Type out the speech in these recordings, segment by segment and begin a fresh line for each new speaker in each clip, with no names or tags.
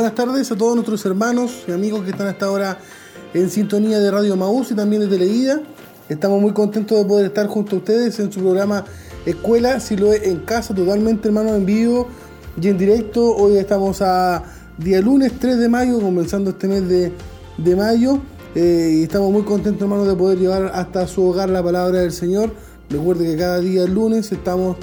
Buenas tardes a todos nuestros hermanos y amigos que están hasta ahora en sintonía de Radio Maús y también de Teleida. Estamos muy contentos de poder estar junto a ustedes en su programa Escuela, si lo es en casa, totalmente hermano en vivo y en directo. Hoy estamos a día lunes 3 de mayo, comenzando este mes de, mayo. Eh, y estamos muy contentos hermanos de poder llevar hasta su hogar la palabra del Señor. Recuerde que cada día lunes estamos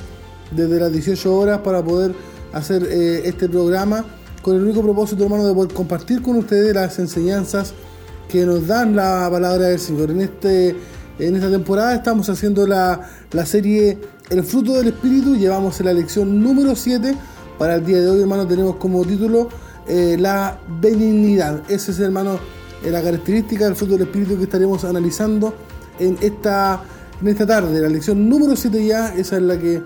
desde las 18 horas para poder hacer eh, este programa con el único propósito, hermano, de poder compartir con ustedes las enseñanzas que nos dan la palabra del Señor. En, este, en esta temporada estamos haciendo la, serie El fruto del Espíritu, llevamos la lección número 7. Para el día de hoy, hermano, tenemos como título eh, la benignidad. Esa es, hermano, eh, la característica del fruto del Espíritu que estaremos analizando en esta, en esta tarde. La lección número 7 ya, esa es la que,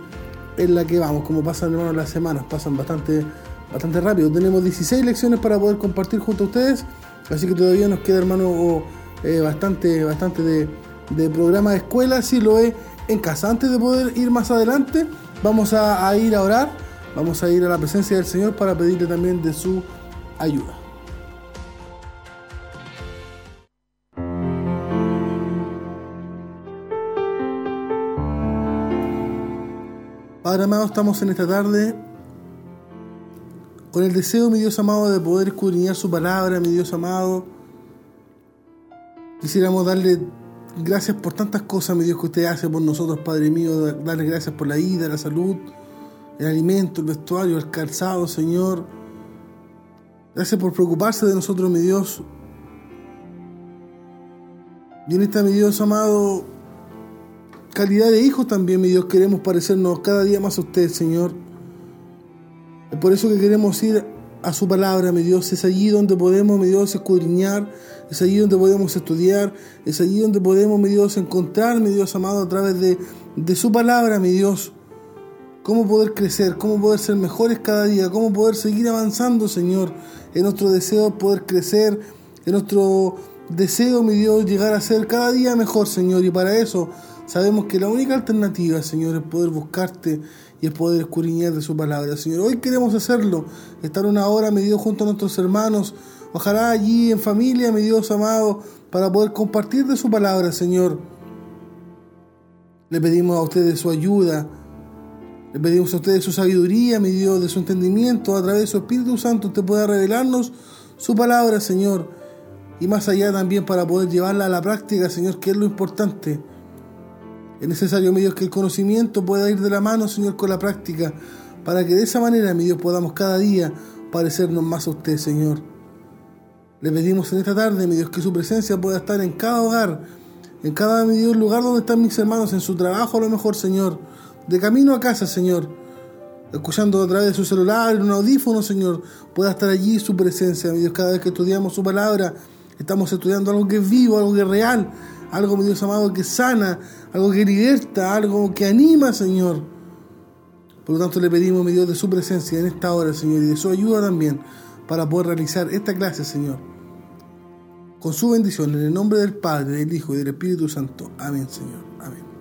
es la que vamos. Como pasan, hermano, las semanas, pasan bastante bastante rápido. Tenemos 16 lecciones para poder compartir junto a ustedes, así que todavía nos queda, hermano, eh, bastante, bastante de, programa de escuela, si lo es en casa. Antes de poder ir más adelante, vamos a, ir a orar, vamos a ir a la presencia del Señor para pedirle también de su ayuda. Padre amado, estamos en esta tarde con el deseo, mi Dios amado, de poder escudriñar su palabra, mi Dios amado. Quisiéramos darle gracias por tantas cosas, mi Dios, que usted hace por nosotros, Padre mío. Darle gracias por la vida, la salud, el alimento, el vestuario, el calzado, Señor. Gracias por preocuparse de nosotros, mi Dios. Y en mi Dios amado, calidad de hijos también, mi Dios, queremos parecernos cada día más a usted, Señor. Es por eso que queremos ir a su palabra, mi Dios. Es allí donde podemos, mi Dios, escudriñar. Es allí donde podemos estudiar. Es allí donde podemos, mi Dios, encontrar, mi Dios amado, a través de, de su palabra, mi Dios. Cómo poder crecer, cómo poder ser mejores cada día, cómo poder seguir avanzando, Señor, en nuestro deseo poder crecer, en nuestro deseo, mi Dios, llegar a ser cada día mejor, Señor. Y para eso sabemos que la única alternativa, Señor, es poder buscarte y es poder escudriñar de su palabra. Señor, hoy queremos hacerlo, estar una hora, mi junto a nuestros hermanos, ojalá allí en familia, mi Dios amado, para poder compartir de su palabra, Señor. Le pedimos a ustedes su ayuda, le pedimos a ustedes su sabiduría, mi Dios, de su entendimiento, a través de su Espíritu Santo, usted pueda revelarnos su palabra, Señor, y más allá también para poder llevarla a la práctica, Señor, que es lo importante. Es necesario, mi Dios, que el conocimiento pueda ir de la mano, Señor, con la práctica, para que de esa manera, mi Dios, podamos cada día parecernos más a usted, Señor. Le pedimos en esta tarde, mi Dios, que su presencia pueda estar en cada hogar, en cada, mi lugar donde están mis hermanos, en su trabajo a lo mejor, Señor, de camino a casa, Señor, escuchando a través de su celular, en un audífono, Señor, pueda estar allí su presencia, mi Dios, cada vez que estudiamos su palabra, estamos estudiando algo que es vivo, algo que es real, algo, mi Dios amado, que sana, algo que liberta, algo que anima, Señor. Por lo tanto, le pedimos, mi Dios, de su presencia en esta hora, Señor, y de su ayuda también para poder realizar esta clase, Señor. Con su bendición, en el nombre del Padre, del Hijo y del Espíritu Santo. Amén, Señor. Amén.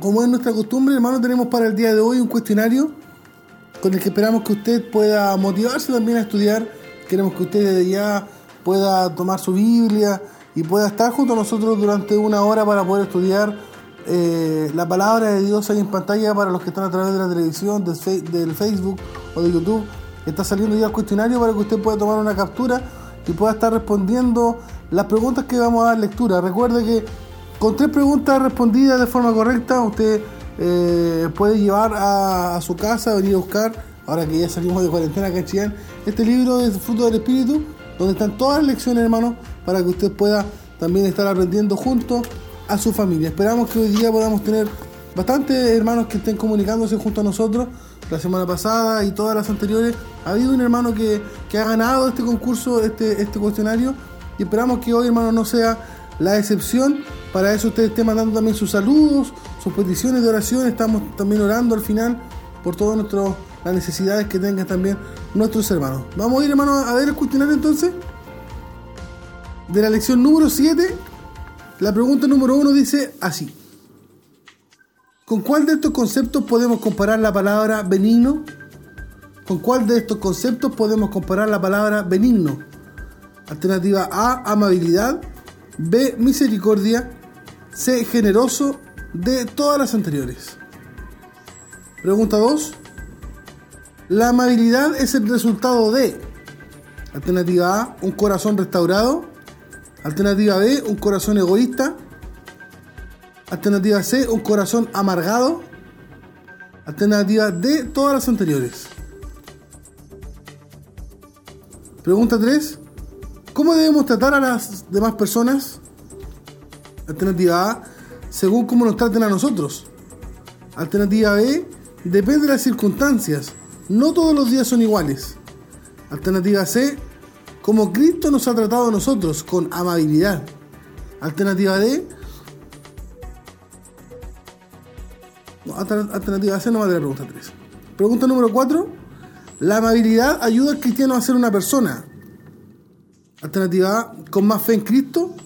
como es nuestra costumbre, hermano, tenemos para el día de hoy un cuestionario con el que esperamos que usted pueda motivarse también a estudiar. Queremos que usted desde ya pueda tomar su Biblia y pueda estar junto a nosotros durante una hora para poder estudiar eh, la palabra de Dios ahí en pantalla para los que están a través de la televisión, del Facebook o de YouTube. Está saliendo ya el cuestionario para que usted pueda tomar una captura y pueda estar respondiendo las preguntas que vamos a dar lectura. Recuerde que con tres preguntas respondidas de forma correcta, usted eh, puede llevar a, su casa, venir a buscar, ahora que ya salimos de cuarentena acá en Chillán, este libro de Fruto del Espíritu, donde están todas las lecciones, hermano, para que usted pueda también estar aprendiendo junto a su familia. Esperamos que hoy día podamos tener bastantes hermanos que estén comunicándose junto a nosotros. La semana pasada y todas las anteriores ha habido un hermano que, que ha ganado este concurso, este, este cuestionario, y esperamos que hoy, hermano, no sea la excepción. Para eso usted esté mandando también sus saludos, sus peticiones de oración. Estamos también orando al final por todas las necesidades que tengan también nuestros hermanos. Vamos a ir, hermano, a ver el cuestionario entonces. De la lección número 7, la pregunta número 1 dice así. ¿Con cuál de estos conceptos podemos comparar la palabra benigno? ¿Con cuál de estos conceptos podemos comparar la palabra benigno? Alternativa A, amabilidad. B, misericordia. C, generoso. D, todas las anteriores. Pregunta 2. La amabilidad es el resultado de Alternativa A, un corazón restaurado. Alternativa B, un corazón egoísta. Alternativa C, un corazón amargado. Alternativa D, todas las anteriores. Pregunta 3. ¿Cómo debemos tratar a las demás personas? Alternativa A, según cómo nos traten a nosotros. Alternativa B, depende de las circunstancias. No todos los días son iguales. Alternativa C, como Cristo nos ha tratado a nosotros con amabilidad. Alternativa D, alternativa C no va a la pregunta 3. Pregunta número 4. La amabilidad ayuda al cristiano a ser una persona. Alternativa A, con más fe en Cristo.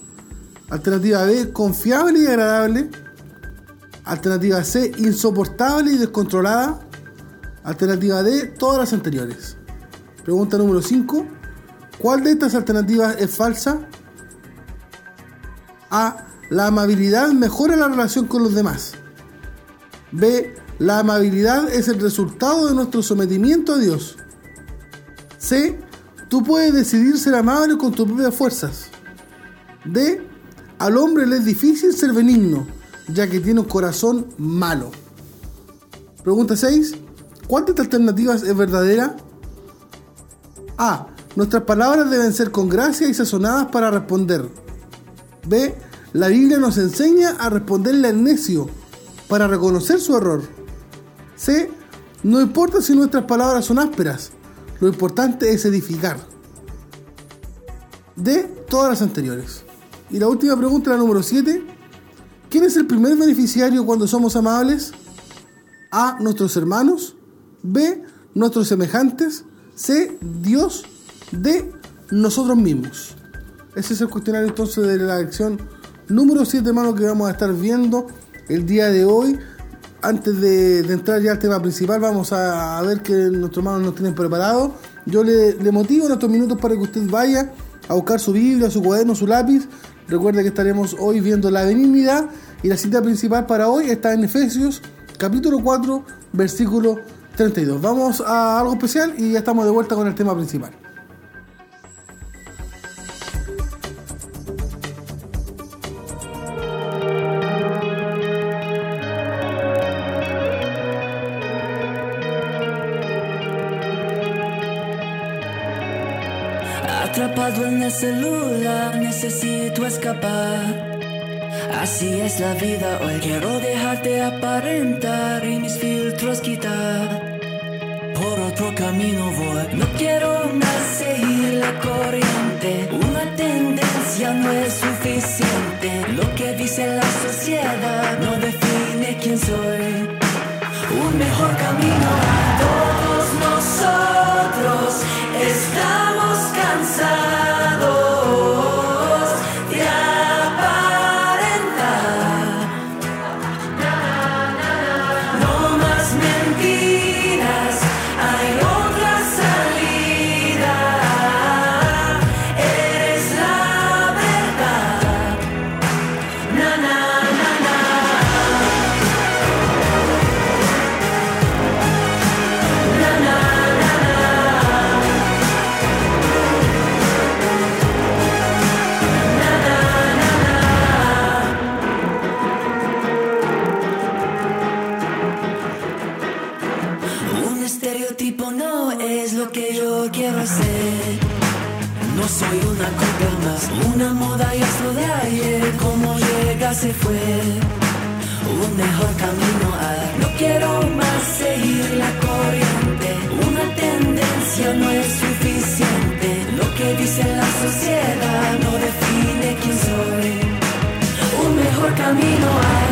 Alternativa B, confiable y agradable. Alternativa C, insoportable y descontrolada. Alternativa D, todas las anteriores. Pregunta número 5. ¿Cuál de estas alternativas es falsa? A. La amabilidad mejora la relación con los demás. B. La amabilidad es el resultado de nuestro sometimiento a Dios. C. Tú puedes decidir ser amable con tus propias fuerzas. D. Al hombre le es difícil ser benigno, ya que tiene un corazón malo. Pregunta 6. ¿Cuál de estas alternativas es verdadera? A. Nuestras palabras deben ser con gracia y sazonadas para responder. B. La Biblia nos enseña a responderle al necio para reconocer su error. C. No importa si nuestras palabras son ásperas, lo importante es edificar. D. Todas las anteriores. Y la última pregunta, la número 7. ¿Quién es el primer beneficiario cuando somos amables? A. Nuestros hermanos. B. Nuestros semejantes. C. Dios. D. Nosotros mismos. Ese es el cuestionario entonces de la lección número 7, hermano, que vamos a estar viendo el día de hoy. Antes de, entrar ya al tema principal, vamos a, ver que nuestros hermanos nos tienen preparado. Yo le, le, motivo en estos minutos para que usted vaya a buscar su Biblia, su cuaderno, su lápiz. Recuerde que estaremos hoy viendo la benignidad y la cita principal para hoy está en Efesios capítulo 4, versículo 32. Vamos a algo especial y ya estamos de vuelta con el tema principal.
Dice la sociedad no define quién soy. Un mejor camino a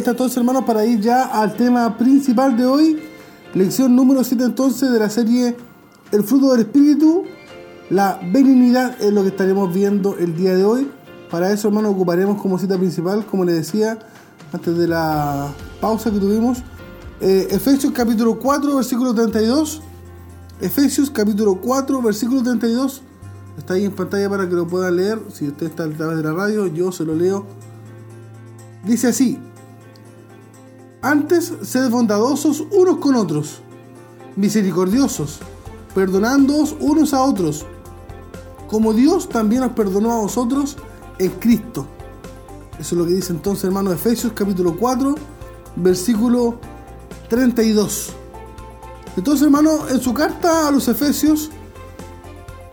vuelta entonces hermanos para ir ya al tema principal de hoy. Lección número 7 entonces de la serie El fruto del Espíritu. La benignidad es lo que estaremos viendo el día de hoy. Para eso hermanos ocuparemos como cita principal, como les decía antes de la pausa que tuvimos, eh, Efesios capítulo 4 versículo 32. Efesios capítulo 4 versículo 32. Está ahí en pantalla para que lo puedan leer. Si usted está a través de la radio, yo se lo leo Dice así, antes sed bondadosos unos con otros, misericordiosos, perdonándoos unos a otros, como Dios también os perdonó a vosotros en Cristo. Eso es lo que dice entonces, hermano, Efesios capítulo 4, versículo 32. Entonces, hermano, en su carta a los Efesios,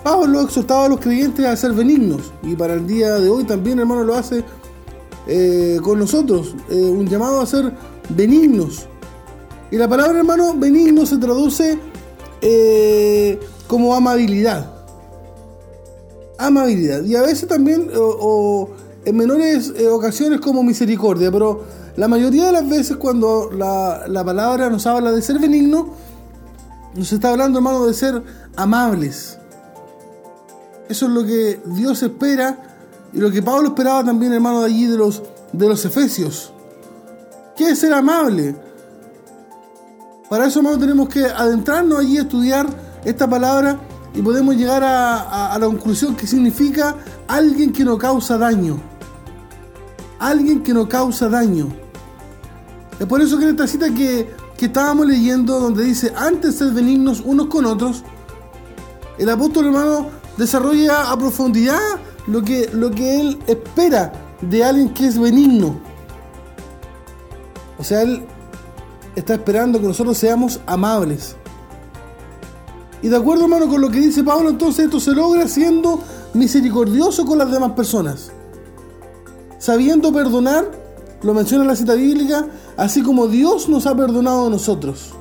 Pablo exhortaba a los creyentes a ser benignos. Y para el día de hoy también, hermano, lo hace eh, con nosotros. eh, un llamado a ser benignos. Y la palabra, hermano, benigno se traduce eh, como amabilidad. Amabilidad. Y a veces también, o, en menores eh, ocasiones, como misericordia. Pero la mayoría de las veces, cuando la, la palabra nos habla de ser benigno, nos está hablando, hermano, de ser amables. Eso es lo que Dios espera y lo que Pablo esperaba también, hermano, de allí de los, de los Efesios. ¿Qué es ser amable? Para eso, hermano, tenemos que adentrarnos allí estudiar esta palabra y podemos llegar a, la conclusión que significa alguien que no causa daño. Alguien que no causa daño. Es por eso que en esta cita que, que estábamos leyendo, donde dice, antes ser benignos unos con otros, el apóstol hermano desarrolla a profundidad lo que, lo que él espera de alguien que es benigno. O sea, él está esperando que nosotros seamos amables. Y de acuerdo, hermano, con lo que dice Pablo, entonces esto se logra siendo misericordioso con las demás personas. Sabiendo perdonar, lo menciona la cita bíblica, así como Dios nos ha perdonado a nosotros.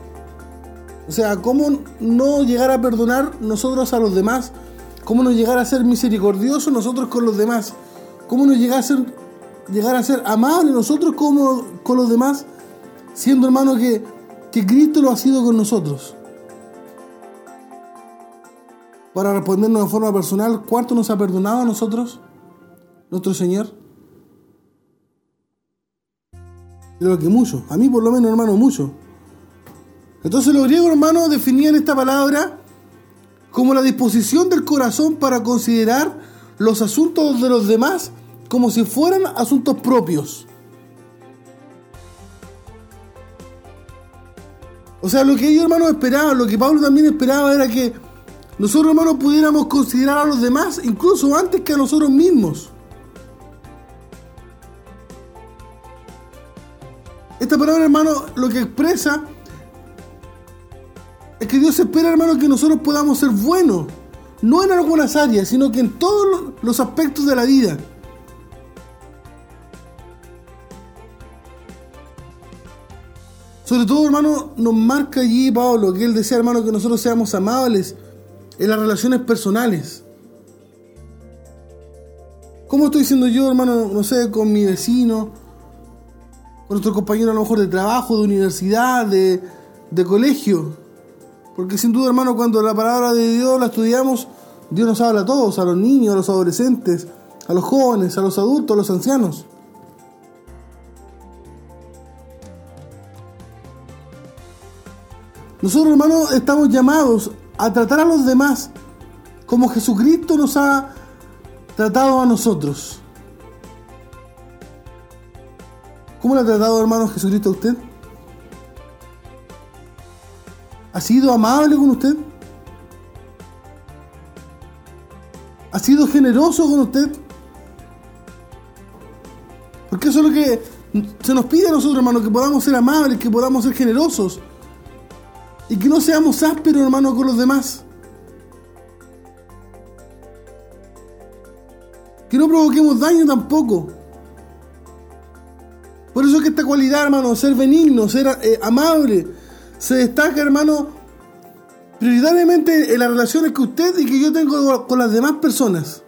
O sea, ¿cómo no llegar a perdonar nosotros a los demás? ¿Cómo no llegar a ser misericordiosos nosotros con los demás? ¿Cómo no llegar a ser, llegar a ser amables nosotros como con los demás? Siendo hermano que, que Cristo lo ha sido con nosotros. Para respondernos de forma personal, ¿cuánto nos ha perdonado a nosotros nuestro Señor? Creo que mucho. A mí por lo menos, hermano, mucho. Entonces los griegos, hermanos, definían esta palabra como la disposición del corazón para considerar los asuntos de los demás como si fueran asuntos propios. O sea, lo que ellos, hermanos, esperaban, lo que Pablo también esperaba era que nosotros hermanos pudiéramos considerar a los demás incluso antes que a nosotros mismos. Esta palabra, hermano, lo que expresa es que Dios espera, hermano, que nosotros podamos ser buenos, no en algunas áreas, sino que en todos los aspectos de la vida. Sobre todo, hermano, nos marca allí Pablo que él desea, hermano, que nosotros seamos amables en las relaciones personales. ¿Cómo estoy diciendo yo, hermano, no sé, con mi vecino, con nuestro compañero a lo mejor de trabajo, de universidad, de, de colegio? Porque sin duda, hermano, cuando la palabra de Dios la estudiamos, Dios nos habla a todos, a los niños, a los adolescentes, a los jóvenes, a los adultos, a los ancianos. Nosotros, hermanos, estamos llamados a tratar a los demás como Jesucristo nos ha tratado a nosotros. ¿Cómo le ha tratado, hermano Jesucristo a usted? ¿Ha sido amable con usted? ¿Ha sido generoso con usted? Porque eso es lo que se nos pide a nosotros, hermano, que podamos ser amables, que podamos ser generosos. Y que no seamos ásperos, hermano, con los demás. Que no provoquemos daño tampoco. Por eso es que esta cualidad, hermano, ser benigno, ser eh, amable, se destaca, hermano, prioritariamente en las relaciones que usted y que yo tengo con las demás personas.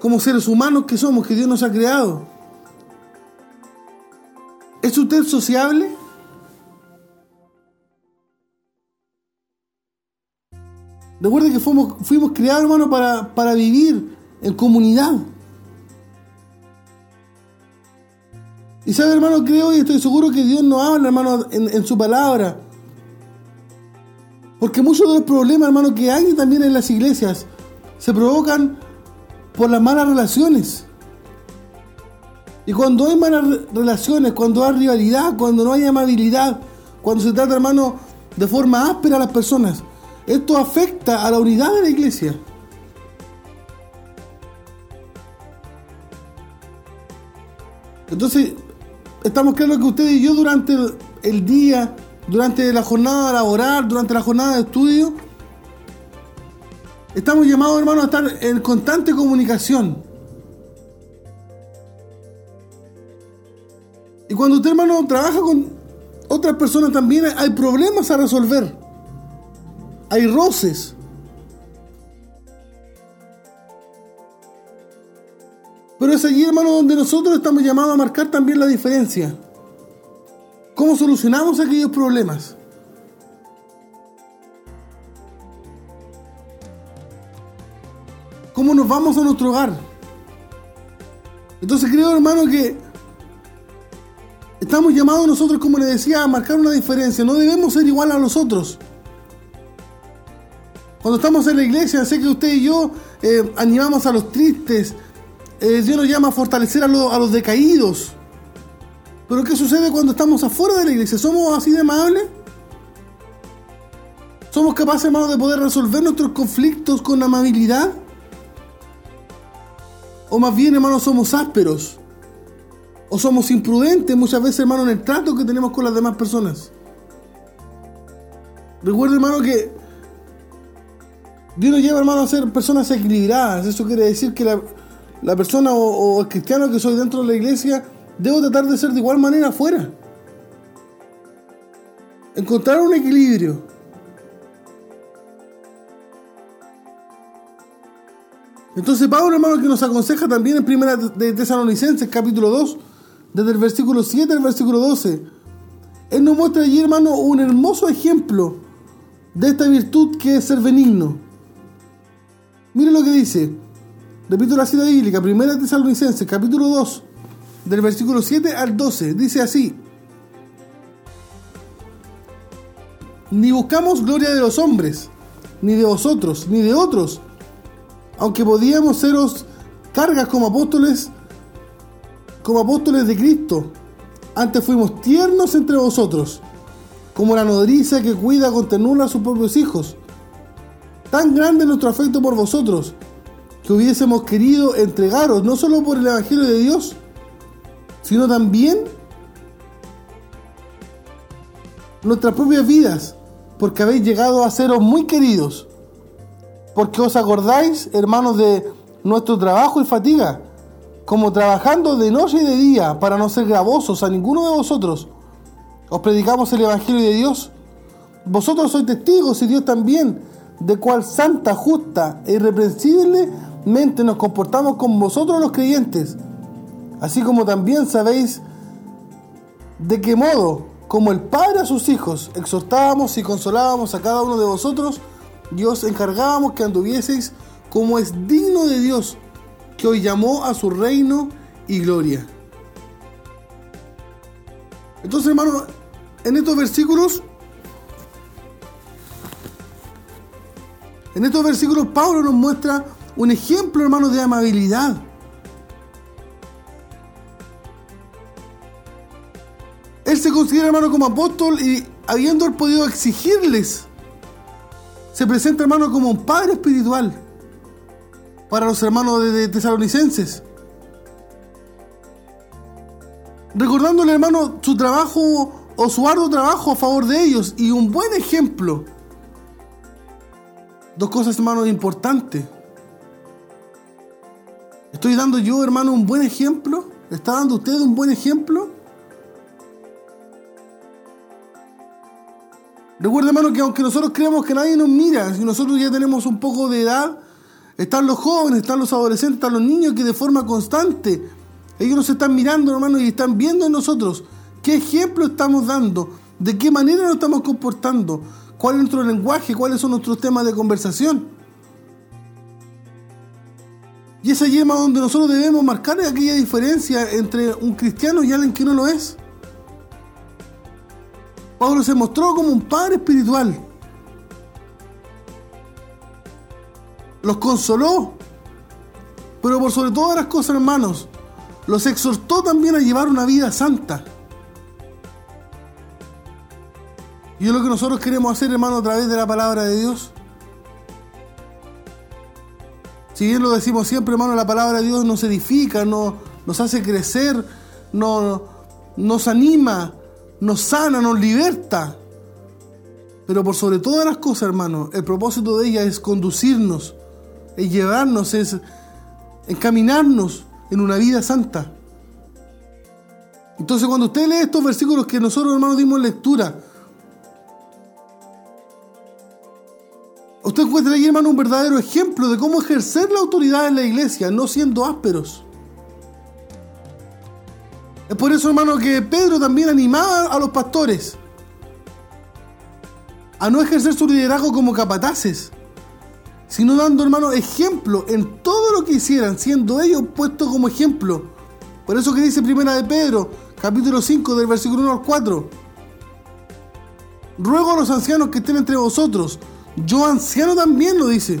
Como seres humanos que somos, que Dios nos ha creado. ¿Es usted sociable? Recuerde que fuimos, fuimos criados, hermano, para, para vivir en comunidad. Y sabe, hermano, creo y estoy seguro que Dios nos habla, hermano, en, en, su palabra. Porque muchos de los problemas, hermano, que hay también en las iglesias se provocan por las malas relaciones. Y cuando hay malas relaciones, cuando hay rivalidad, cuando no hay amabilidad, cuando se trata, hermano, de forma áspera a las personas, esto afecta a la unidad de la iglesia. Entonces, estamos claros que usted y yo durante el, día, durante la jornada laboral, durante la jornada de estudio, estamos llamados, hermano, a estar en constante comunicación Y cuando usted, hermano, trabaja con otras personas también hay problemas a resolver. Hay roces. Pero es allí, hermano, donde nosotros estamos llamados a marcar también la diferencia. ¿Cómo solucionamos aquellos problemas? ¿Cómo nos vamos a nuestro hogar? Entonces creo, hermano, que Estamos llamados nosotros, como le decía, a marcar una diferencia. No debemos ser igual a los otros. Cuando estamos en la iglesia, sé que usted y yo eh, animamos a los tristes. Eh, Dios nos llama a fortalecer a, a los decaídos. Pero ¿qué sucede cuando estamos afuera de la iglesia? ¿Somos así de amables? ¿Somos capaces, hermanos, de poder resolver nuestros conflictos con amabilidad? ¿O más bien, hermanos, somos ásperos? O somos imprudentes muchas veces, hermano, en el trato que tenemos con las demás personas. Recuerda, hermano, que Dios nos lleva, hermano, a ser personas equilibradas. Eso quiere decir que la, persona o, el cristiano que soy dentro de la iglesia debo tratar de ser de igual manera afuera. Encontrar un equilibrio. Entonces Pablo, hermano, que nos aconseja también en Primera de Tesalonicenses, capítulo 2, desde el versículo 7 al versículo 12. Él nos muestra allí, hermano, un hermoso ejemplo de esta virtud que es ser benigno. Mire lo que dice. Repito la cita bíblica, primera Tesalonicenses, capítulo 2, del versículo 7 al 12. Dice así. Ni buscamos gloria de los hombres, ni de vosotros, ni de otros, aunque podíamos seros cargas como apóstoles como apóstoles de Cristo. Antes fuimos tiernos entre vosotros, como la nodriza que cuida con ternura a sus propios hijos. Tan grande es nuestro afecto por vosotros, que hubiésemos querido entregaros no solo por el Evangelio de Dios, sino también nuestras propias vidas, porque habéis llegado a seros muy queridos, porque os acordáis, hermanos, de nuestro trabajo y fatiga, como trabajando de noche y de día para no ser gravosos a ninguno de vosotros. Os predicamos el Evangelio de Dios. Vosotros sois testigos y Dios también, de cual santa, justa e irreprensiblemente nos comportamos con vosotros los creyentes, así como también sabéis de qué modo, como el Padre a sus hijos, exhortábamos y consolábamos a cada uno de vosotros y os encargábamos que anduvieseis como es digno de Dios, que hoy llamó a su reino y gloria. Entonces, hermano, en estos versículos, en estos versículos Pablo nos muestra un ejemplo, hermano, de amabilidad. Él se considera, hermano, como apóstol y habiendo podido exigirles, se presenta, hermano, como un padre espiritual para los hermanos de, tesalonicenses. Recordándole, hermano, su trabajo o su arduo trabajo a favor de ellos y un buen ejemplo. Dos cosas, hermano, importantes. ¿Estoy dando yo, hermano, un buen ejemplo? ¿Está dando usted un buen ejemplo? Recuerda, hermano, que aunque nosotros creemos que nadie nos mira, si nosotros ya tenemos un poco de edad, están los jóvenes, están los adolescentes, están los niños que de forma constante, ellos nos están mirando, hermano, y están viendo en nosotros qué ejemplo estamos dando, de qué manera nos estamos comportando, cuál es nuestro lenguaje, cuáles son nuestros temas de conversación. Y esa yema donde nosotros debemos marcar aquella diferencia entre un cristiano y alguien que no lo es. Pablo se mostró como un padre espiritual los consoló, pero por sobre todas las cosas, hermanos, los exhortó también a llevar una vida santa. Y es lo que nosotros queremos hacer, hermano, a través de la palabra de Dios. Si bien lo decimos siempre, hermano, la palabra de Dios nos edifica, nos, nos hace crecer, nos, nos anima, nos sana, nos liberta. Pero por sobre todas las cosas, hermano, el propósito de ella es conducirnos es llevarnos, es encaminarnos en una vida santa. Entonces cuando usted lee estos versículos que nosotros hermanos dimos lectura, usted encuentra ahí hermano un verdadero ejemplo de cómo ejercer la autoridad en la iglesia, no siendo ásperos. Es por eso hermano que Pedro también animaba a los pastores a no ejercer su liderazgo como capataces sino dando, hermano, ejemplo en todo lo que hicieran, siendo ellos puestos como ejemplo. Por eso que dice Primera de Pedro, capítulo 5, del versículo 1 al 4. Ruego a los ancianos que estén entre vosotros, yo anciano también lo dice,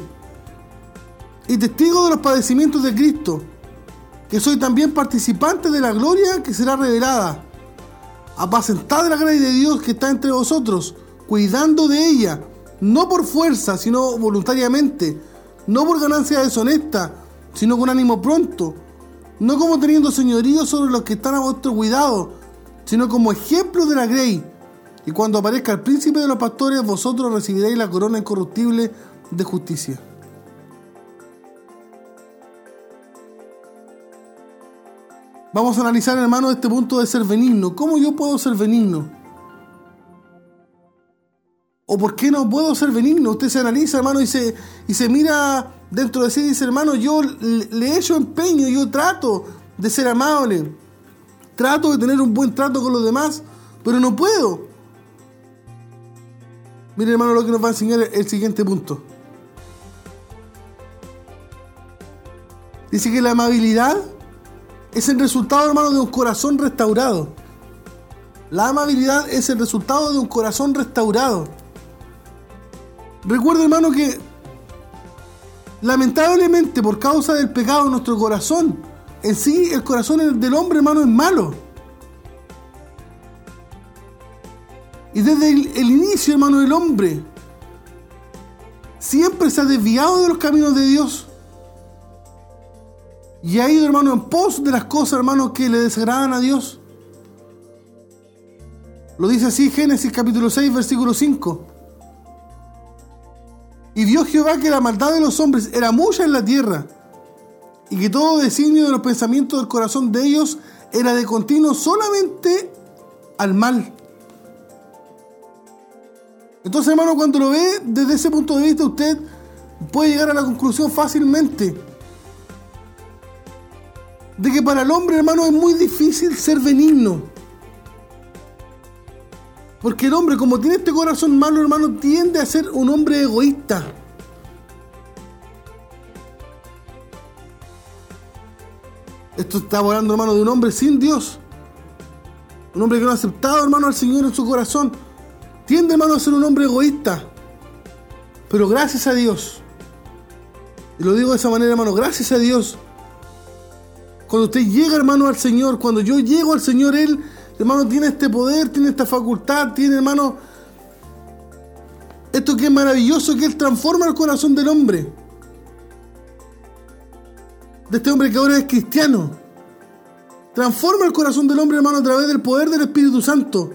y testigo de los padecimientos de Cristo, que soy también participante de la gloria que será revelada. Apacentad la gracia de Dios que está entre vosotros, cuidando de ella no por fuerza, sino voluntariamente, no por ganancia deshonesta, sino con ánimo pronto, no como teniendo señorío sobre los que están a vuestro cuidado, sino como ejemplo de la grey. Y cuando aparezca el príncipe de los pastores, vosotros recibiréis la corona incorruptible de justicia. Vamos a analizar, hermano, este punto de ser benigno. ¿Cómo yo puedo ser benigno? ¿O por qué no puedo ser benigno? Usted se analiza, hermano, y se, y se mira dentro de sí y dice, hermano, yo le he hecho empeño, yo trato de ser amable, trato de tener un buen trato con los demás, pero no puedo. Mire, hermano, lo que nos va a enseñar el siguiente punto. Dice que la amabilidad es el resultado, hermano, de un corazón restaurado. La amabilidad es el resultado de un corazón restaurado. Recuerda, hermano, que lamentablemente por causa del pecado en nuestro corazón, en sí el corazón del hombre, hermano, es malo. Y desde el, inicio, hermano, el hombre siempre se ha desviado de los caminos de Dios. Y ha ido, hermano, en pos de las cosas, hermano, que le desagradan a Dios. Lo dice así Génesis capítulo 6, versículo 5. Y vio Jehová que la maldad de los hombres era mucha en la tierra, y que todo designio de los pensamientos del corazón de ellos era de continuo solamente al mal. Entonces, hermano, cuando lo ve desde ese punto de vista, usted puede llegar a la conclusión fácilmente de que para el hombre, hermano, es muy difícil ser benigno. Porque el hombre, como tiene este corazón malo, hermano, tiende a ser un hombre egoísta. Esto está hablando, hermano, de un hombre sin Dios. Un hombre que no ha aceptado, hermano, al Señor en su corazón. Tiende, hermano, a ser un hombre egoísta. Pero gracias a Dios. Y lo digo de esa manera, hermano, gracias a Dios. Cuando usted llega, hermano, al Señor, cuando yo llego al Señor, Él, hermano, tiene este poder, tiene esta facultad, tiene, hermano, esto que es maravilloso, que Él transforma el corazón del hombre. De este hombre que ahora es cristiano. Transforma el corazón del hombre, hermano, a través del poder del Espíritu Santo.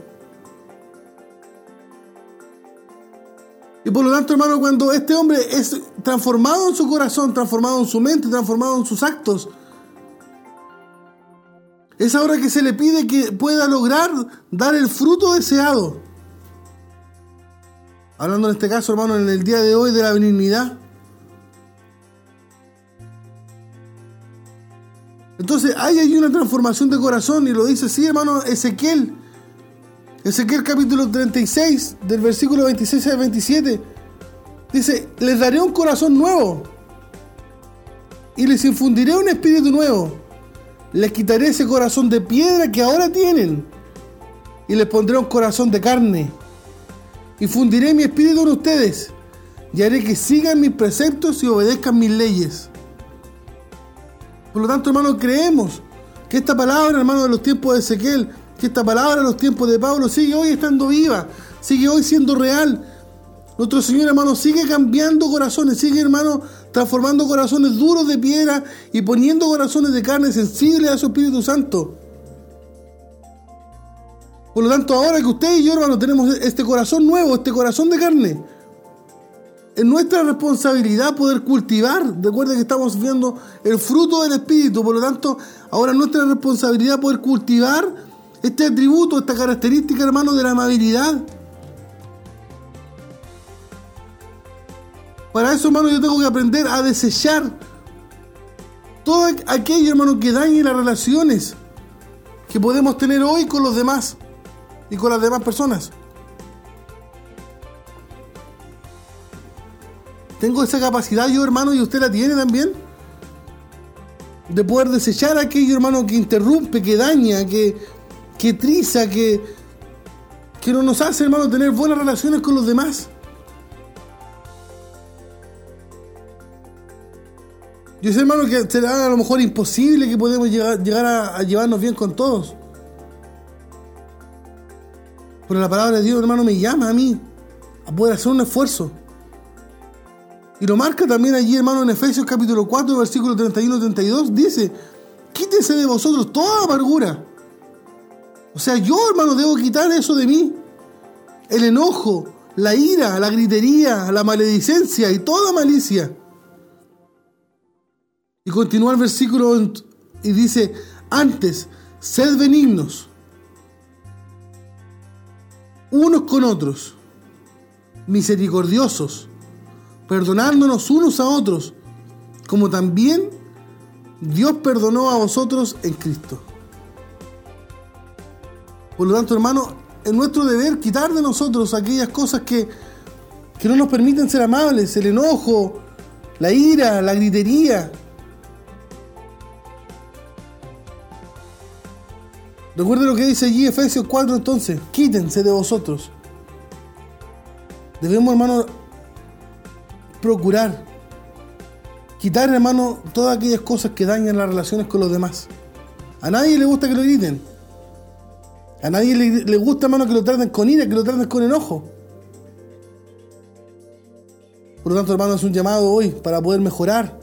Y por lo tanto, hermano, cuando este hombre es transformado en su corazón, transformado en su mente, transformado en sus actos, es ahora que se le pide que pueda lograr dar el fruto deseado. Hablando en este caso, hermano, en el día de hoy de la benignidad. Entonces hay ahí una transformación de corazón y lo dice así, hermano, Ezequiel. Ezequiel capítulo 36, del versículo 26 al 27. Dice, les daré un corazón nuevo y les infundiré un espíritu nuevo les quitaré ese corazón de piedra que ahora tienen y les pondré un corazón de carne. Y fundiré mi espíritu en ustedes y haré que sigan mis preceptos y obedezcan mis leyes. Por lo tanto, hermano, creemos que esta palabra, hermano, de los tiempos de Ezequiel, que esta palabra de los tiempos de Pablo sigue hoy estando viva, sigue hoy siendo real. Nuestro Señor, hermano, sigue cambiando corazones, sigue, hermano, transformando corazones duros de piedra y poniendo corazones de carne sensibles a su Espíritu Santo. Por lo tanto, ahora que usted y yo, hermano, tenemos este corazón nuevo, este corazón de carne, es nuestra responsabilidad poder cultivar. Recuerden que estamos viendo el fruto del Espíritu. Por lo tanto, ahora es nuestra responsabilidad poder cultivar este atributo, esta característica, hermano, de la amabilidad Para eso, hermano, yo tengo que aprender a desechar todo aquello, hermano, que dañe las relaciones que podemos tener hoy con los demás y con las demás personas. Tengo esa capacidad yo, hermano, y usted la tiene también. De poder desechar aquello, hermano, que interrumpe, que daña, que, que triza, que, que no nos hace, hermano, tener buenas relaciones con los demás. Yo sé, hermano, que será a lo mejor imposible que podamos llegar, llegar a, llevarnos bien con todos. Pero la palabra de Dios, hermano, me llama a mí a poder hacer un esfuerzo. Y lo marca también allí, hermano, en Efesios capítulo 4, versículo 31-32. Dice, quítese de vosotros toda amargura. O sea, yo, hermano, debo quitar eso de mí. El enojo, la ira, la gritería, la maledicencia y toda malicia y continúa el versículo y dice, antes, sed benignos unos con otros, misericordiosos, perdonándonos unos a otros, como también Dios perdonó a vosotros en Cristo. Por lo tanto, hermano, es nuestro deber quitar de nosotros aquellas cosas que, que no nos permiten ser amables, el enojo, la ira, la gritería, Recuerde lo que dice allí Efesios 4 entonces, quítense de vosotros. Debemos, hermano, procurar quitar, hermano, todas aquellas cosas que dañan las relaciones con los demás. A nadie le gusta que lo griten. A nadie le, le gusta, hermano, que lo traten con ira, que lo traten con enojo. Por lo tanto, hermano, es un llamado hoy para poder mejorar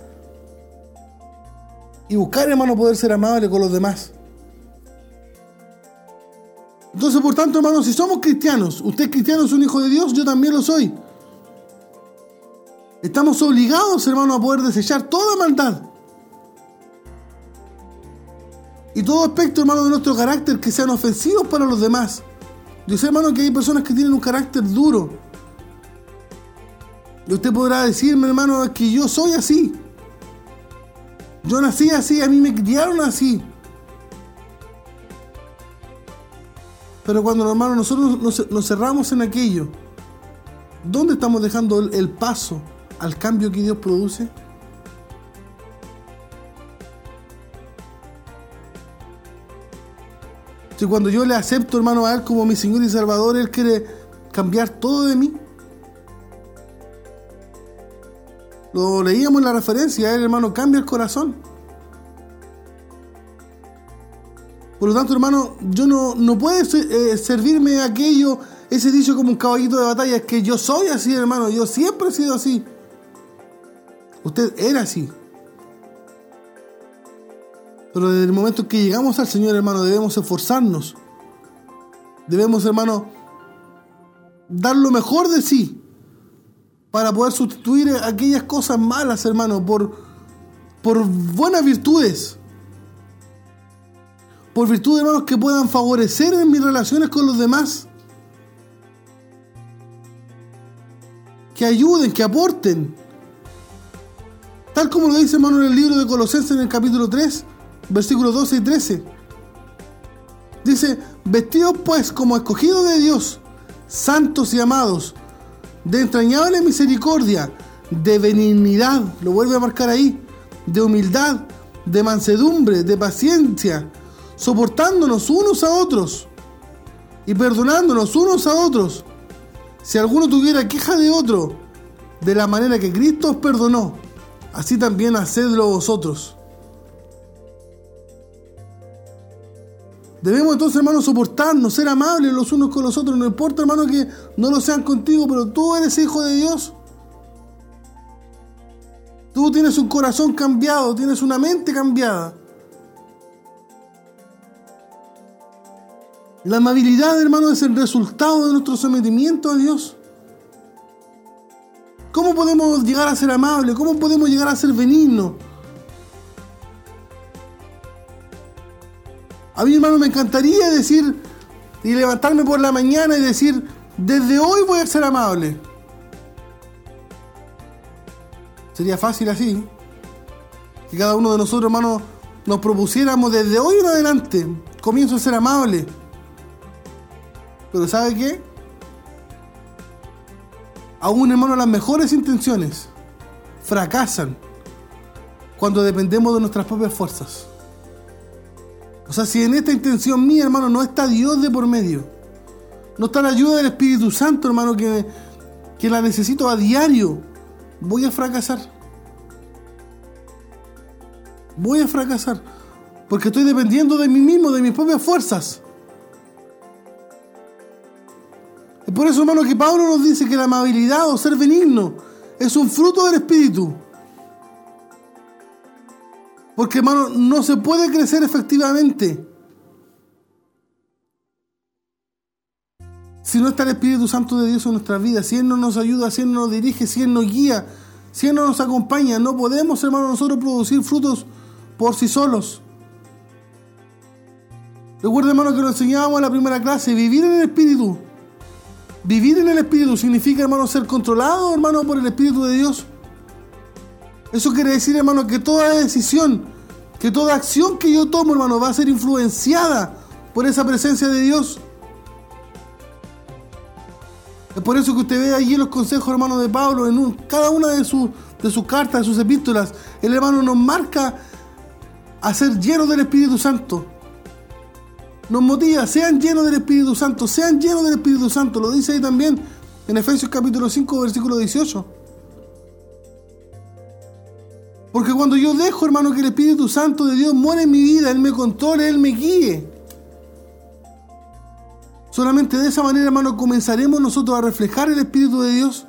y buscar, hermano, poder ser amable con los demás. Entonces, por tanto, hermano, si somos cristianos, usted es cristiano, es un hijo de Dios, yo también lo soy. Estamos obligados, hermano, a poder desechar toda maldad. Y todo aspecto, hermano, de nuestro carácter que sean ofensivos para los demás. Yo sé, hermano, que hay personas que tienen un carácter duro. Y usted podrá decirme, hermano, que yo soy así. Yo nací así, a mí me criaron así. Pero cuando, hermano, nosotros nos, cerramos en aquello, ¿dónde estamos dejando el, el paso al cambio que Dios produce? Si cuando yo le acepto, hermano, a Él como mi Señor y Salvador, Él quiere cambiar todo de mí. Lo leíamos en la referencia, Él, hermano, cambia el corazón. Por lo tanto, hermano, yo no, no puede eh, servirme aquello, ese dicho como un caballito de batalla, es que yo soy así, hermano, yo siempre he sido así. Usted era así. Pero desde el momento que llegamos al Señor, hermano, debemos esforzarnos. Debemos, hermano, dar lo mejor de sí para poder sustituir aquellas cosas malas, hermano, por, por buenas virtudes. Por virtudes, hermanos, que puedan favorecer en mis relaciones con los demás. Que ayuden, que aporten. Tal como lo dice, hermano, en el libro de Colosenses en el capítulo 3, versículos 12 y 13. Dice, vestidos pues como escogidos de Dios, santos y amados, de entrañable misericordia, de benignidad, lo vuelve a marcar ahí, de humildad, de mansedumbre, de paciencia, soportándonos unos a otros y perdonándonos unos a otros. Si alguno tuviera queja de otro, de la manera que Cristo os perdonó, así también hacedlo vosotros. Debemos entonces, hermanos, soportarnos, ser amables los unos con los otros. No importa, hermano, que no lo sean contigo, pero tú eres hijo de Dios. Tú tienes un corazón cambiado, tienes una mente cambiada. La amabilidad, hermano, es el resultado de nuestro sometimiento a Dios. ¿Cómo podemos llegar a ser amables? ¿Cómo podemos llegar a ser benignos? A mí, hermano, me encantaría decir y levantarme por la mañana y decir, desde hoy voy a ser amable. Sería fácil así. Que cada uno de nosotros, hermano, nos propusiéramos desde hoy en adelante, comienzo a ser amable. Pero ¿sabe qué? Aún, hermano, las mejores intenciones fracasan cuando dependemos de nuestras propias fuerzas. O sea, si en esta intención mía, hermano, no está Dios de por medio, no está la ayuda del Espíritu Santo, hermano, que, que la necesito a diario, voy a fracasar. Voy a fracasar. Porque estoy dependiendo de mí mismo, de mis propias fuerzas. Por eso, hermano, que Pablo nos dice que la amabilidad o ser benigno es un fruto del Espíritu. Porque, hermano, no se puede crecer efectivamente si no está el Espíritu Santo de Dios en nuestra vida, si Él no nos ayuda, si Él no nos dirige, si Él nos guía, si Él no nos acompaña. No podemos, hermano, nosotros producir frutos por sí solos. Recuerda, hermano, que lo enseñábamos en la primera clase, vivir en el Espíritu. Vivir en el Espíritu significa, hermano, ser controlado, hermano, por el Espíritu de Dios. Eso quiere decir, hermano, que toda decisión, que toda acción que yo tomo, hermano, va a ser influenciada por esa presencia de Dios. Es por eso que usted ve allí los consejos, hermano, de Pablo, en cada una de, de sus cartas, de sus epístolas. El hermano nos marca a ser llenos del Espíritu Santo. Nos motiva, sean llenos del Espíritu Santo, sean llenos del Espíritu Santo. Lo dice ahí también en Efesios capítulo 5, versículo 18. Porque cuando yo dejo, hermano, que el Espíritu Santo de Dios muere en mi vida, Él me controle, Él me guíe. Solamente de esa manera, hermano, comenzaremos nosotros a reflejar el Espíritu de Dios.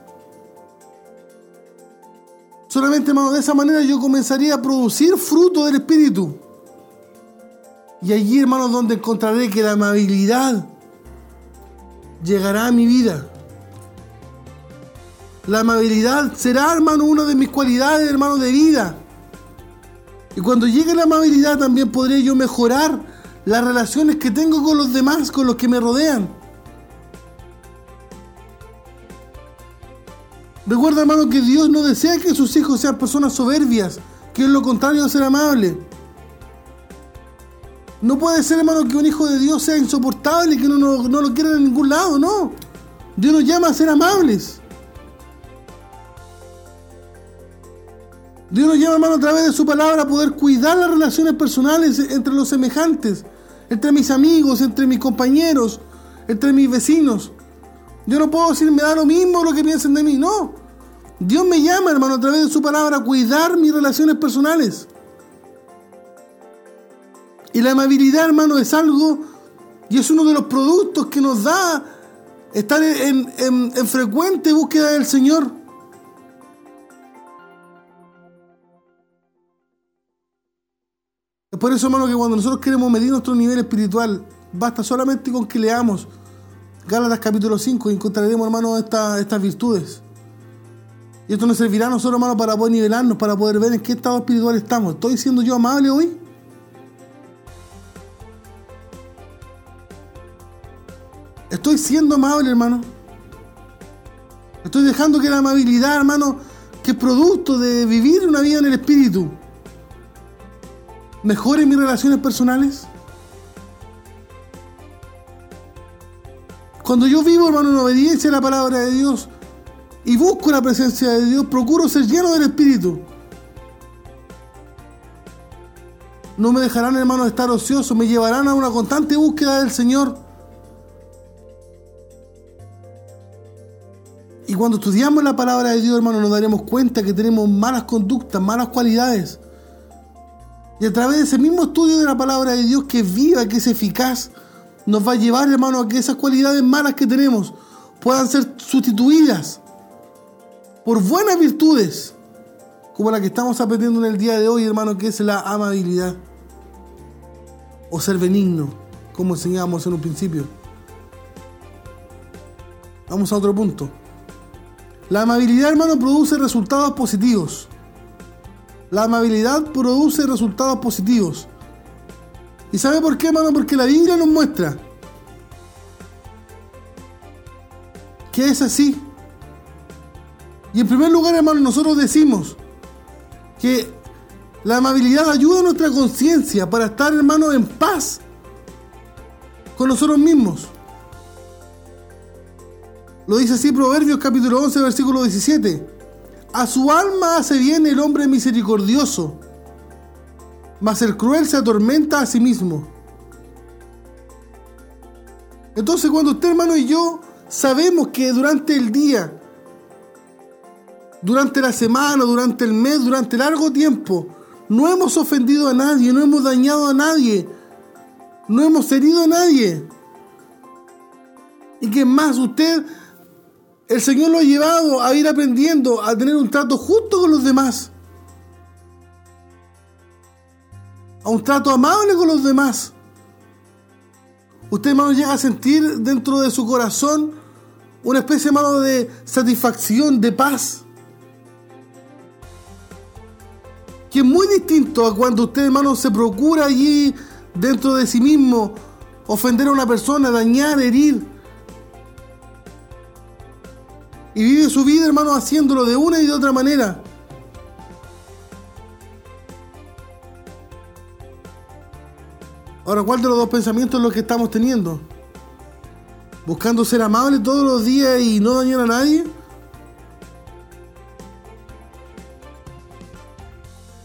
Solamente, hermano, de esa manera yo comenzaría a producir fruto del Espíritu. Y allí, hermano, donde encontraré que la amabilidad llegará a mi vida. La amabilidad será, hermano, una de mis cualidades, hermano, de vida. Y cuando llegue la amabilidad también podré yo mejorar las relaciones que tengo con los demás, con los que me rodean. Recuerda, hermano, que Dios no desea que sus hijos sean personas soberbias, que es lo contrario de ser amable. No puede ser, hermano, que un hijo de Dios sea insoportable y que no, no, lo quiera en ningún lado, no. Dios nos llama a ser amables. Dios nos llama, hermano, a través de su palabra a poder cuidar las relaciones personales entre los semejantes, entre mis amigos, entre mis compañeros, entre mis vecinos. Yo no puedo decir, me da lo mismo lo que piensen de mí. No. Dios me llama, hermano, a través de su palabra a cuidar mis relaciones personales. Y la amabilidad, hermano, es algo y es uno de los productos que nos da estar en, en frecuente búsqueda del Señor. Es por eso, hermano, que cuando nosotros queremos medir nuestro nivel espiritual, basta solamente con que leamos Gálatas capítulo 5 y encontraremos, hermano, estas virtudes. Y esto nos servirá a nosotros, hermano, para poder nivelarnos, para poder ver en qué estado espiritual estamos. ¿Estoy siendo yo amable hoy? Estoy siendo amable, hermano. Estoy dejando que la amabilidad, hermano, que es producto de vivir una vida en el espíritu, mejore mis relaciones personales. Cuando yo vivo, hermano, en obediencia a la palabra de Dios y busco la presencia de Dios, procuro ser lleno del Espíritu. No me dejarán, hermano, estar ocioso, me llevarán a una constante búsqueda del Señor. Cuando estudiamos la palabra de Dios, hermano, nos daremos cuenta que tenemos malas conductas, malas cualidades. Y a través de ese mismo estudio de la palabra de Dios que es viva, que es eficaz, nos va a llevar, hermano, a que esas cualidades malas que tenemos puedan ser sustituidas por buenas virtudes, como la que estamos aprendiendo en el día de hoy, hermano, que es la amabilidad. O ser benigno, como enseñábamos en un principio. Vamos a otro punto. La amabilidad, hermano, produce resultados positivos. La amabilidad produce resultados positivos. ¿Y sabe por qué, hermano? Porque la Biblia nos muestra que es así. Y en primer lugar, hermano, nosotros decimos que la amabilidad ayuda a nuestra conciencia para estar, hermano, en paz con nosotros mismos. Lo dice así Proverbios capítulo 11, versículo 17. A su alma hace bien el hombre misericordioso mas el cruel se atormenta a sí mismo. Entonces cuando usted hermano y yo sabemos que durante el día, durante la semana, durante el mes, durante largo tiempo, no hemos ofendido a nadie, no hemos dañado a nadie, no hemos herido a nadie. Y que más usted, el Señor lo ha llevado a ir aprendiendo a tener un trato justo con los demás. a un trato amable con los demás. Usted, hermano, llega a sentir dentro de su corazón una especie, hermano, de satisfacción, de paz. Que es muy distinto a cuando usted, hermano, se procura allí dentro de sí mismo ofender a una persona, dañar, herir. Y vive su vida, hermano, haciéndolo de una y de otra manera. Ahora, ¿cuál de los dos pensamientos es lo que estamos teniendo? ¿Buscando ser amable todos los días y no dañar a nadie?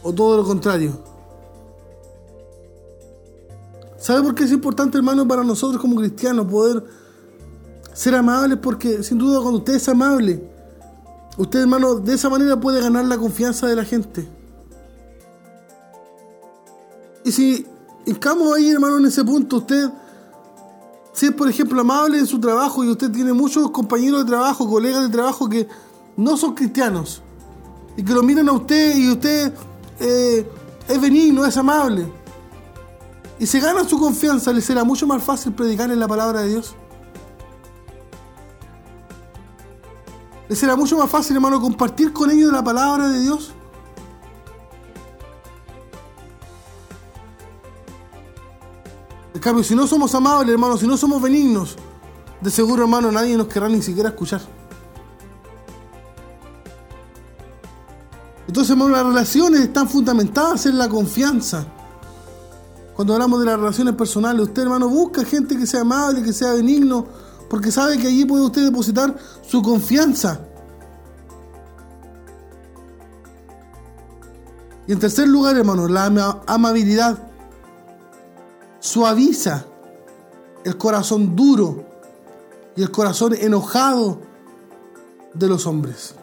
¿O todo lo contrario? ¿Sabe por qué es importante, hermano, para nosotros como cristianos poder ser amables? Porque sin duda cuando usted es amable, usted, hermano, de esa manera puede ganar la confianza de la gente. Y si estamos ahí, hermano, en ese punto, usted Si es, por ejemplo, amable en su trabajo y usted tiene muchos compañeros de trabajo, colegas de trabajo que no son cristianos y que lo miran a usted y usted eh, es benigno, es amable y se gana su confianza, le será mucho más fácil predicarle la palabra de Dios. Le será mucho más fácil, hermano, compartir con ellos la palabra de Dios. En cambio, si no somos amables, hermano, si no somos benignos, de seguro, hermano, nadie nos querrá ni siquiera escuchar. Entonces, hermano, las relaciones están fundamentadas en la confianza. Cuando hablamos de las relaciones personales, usted, hermano, busca gente que sea amable, que sea benigno, porque sabe que allí puede usted depositar su confianza. Y en tercer lugar, hermano, la amabilidad suaviza el corazón duro y el corazón enojado de los hombres.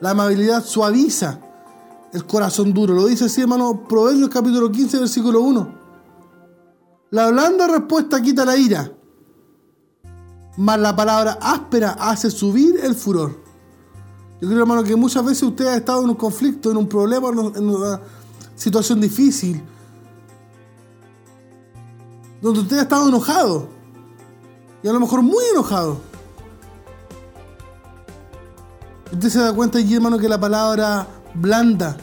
La amabilidad suaviza el corazón duro. Lo dice así, hermano, Proverbios capítulo 15, versículo 1. La blanda respuesta quita la ira, mas la palabra áspera hace subir el furor. Yo creo, hermano, que muchas veces usted ha estado en un conflicto, en un problema, en una situación difícil, donde usted ha estado enojado, y a lo mejor muy enojado. Usted se da cuenta allí, hermano, que la palabra blanda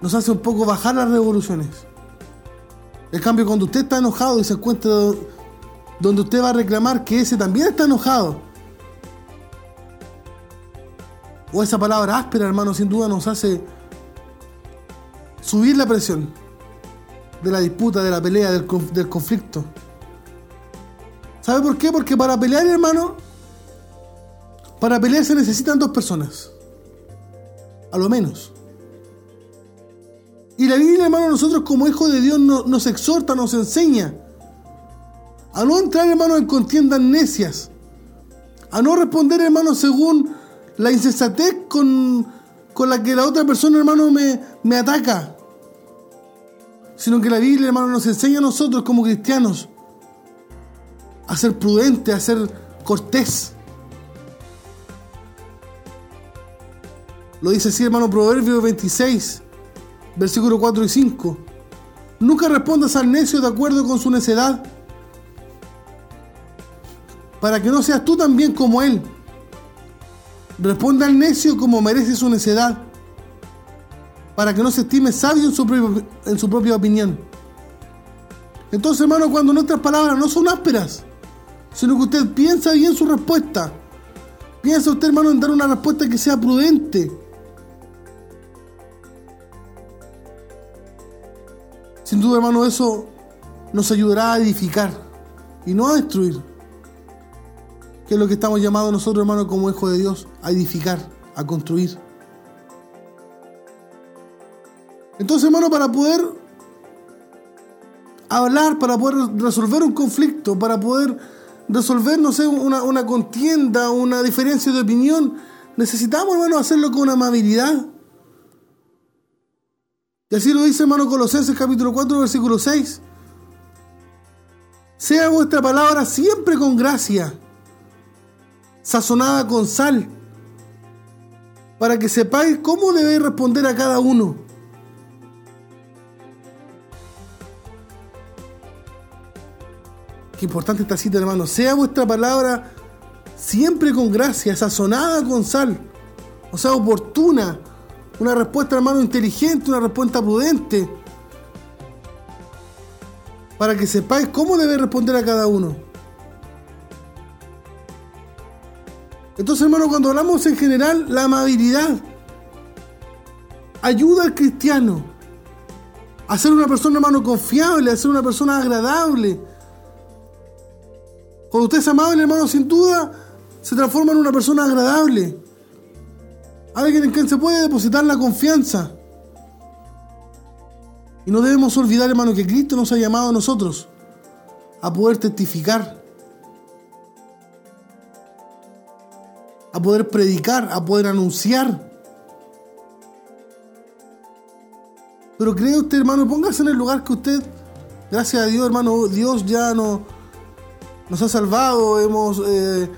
nos hace un poco bajar las revoluciones. En cambio, cuando usted está enojado y se encuentra donde usted va a reclamar que ese también está enojado, o esa palabra áspera, hermano, sin duda nos hace subir la presión de la disputa, de la pelea, del, conflicto. ¿Sabe por qué? Porque para pelear, hermano, para pelear se necesitan dos personas. A lo menos. Y la Biblia, hermano, nosotros como hijos de Dios nos exhorta, nos enseña a no entrar, hermano, en contiendas necias. A no responder, hermano, según la insensatez con, con la que la otra persona, hermano, me, me ataca. Sino que la Biblia, hermano, nos enseña a nosotros como cristianos a ser prudente, a ser cortés. Lo dice así, hermano, Proverbios 26, versículo 4 y 5. Nunca respondas al necio de acuerdo con su necedad, para que no seas tú también como él. Responda al necio como merece su necedad, para que no se estime sabio en su, en su propia opinión. Entonces, hermano, cuando nuestras palabras no son ásperas, sino que usted piensa bien su respuesta, piensa usted, hermano, en dar una respuesta que sea prudente, Sin duda, hermano, eso nos ayudará a edificar y no a destruir. Es lo que estamos llamados nosotros, hermano, como hijos de Dios, a edificar, a construir. Entonces, hermano, para poder hablar, para poder resolver un conflicto, para poder resolver, no sé, una, una contienda, una diferencia de opinión, necesitamos, hermano, hacerlo con amabilidad, y así lo dice hermano Colosenses capítulo 4 versículo 6. Sea vuestra palabra siempre con gracia, sazonada con sal, para que sepáis cómo debéis responder a cada uno. Qué importante esta cita, hermano. Sea vuestra palabra siempre con gracia, sazonada con sal, o sea, oportuna, una respuesta, hermano, inteligente, una respuesta prudente. Para que sepáis cómo debe responder a cada uno. Entonces, hermano, cuando hablamos en general, la amabilidad ayuda al cristiano a ser una persona, hermano, confiable, a ser una persona agradable. Cuando usted es amable, hermano, sin duda, se transforma en una persona agradable. Alguien en quien se puede depositar la confianza. Y no debemos olvidar, hermano, que Cristo nos ha llamado a nosotros a poder testificar, a poder predicar, a poder anunciar. Pero cree usted, hermano, póngase en el lugar que usted, Gracias a Dios, hermano, Dios ya no, nos ha salvado, hemos eh,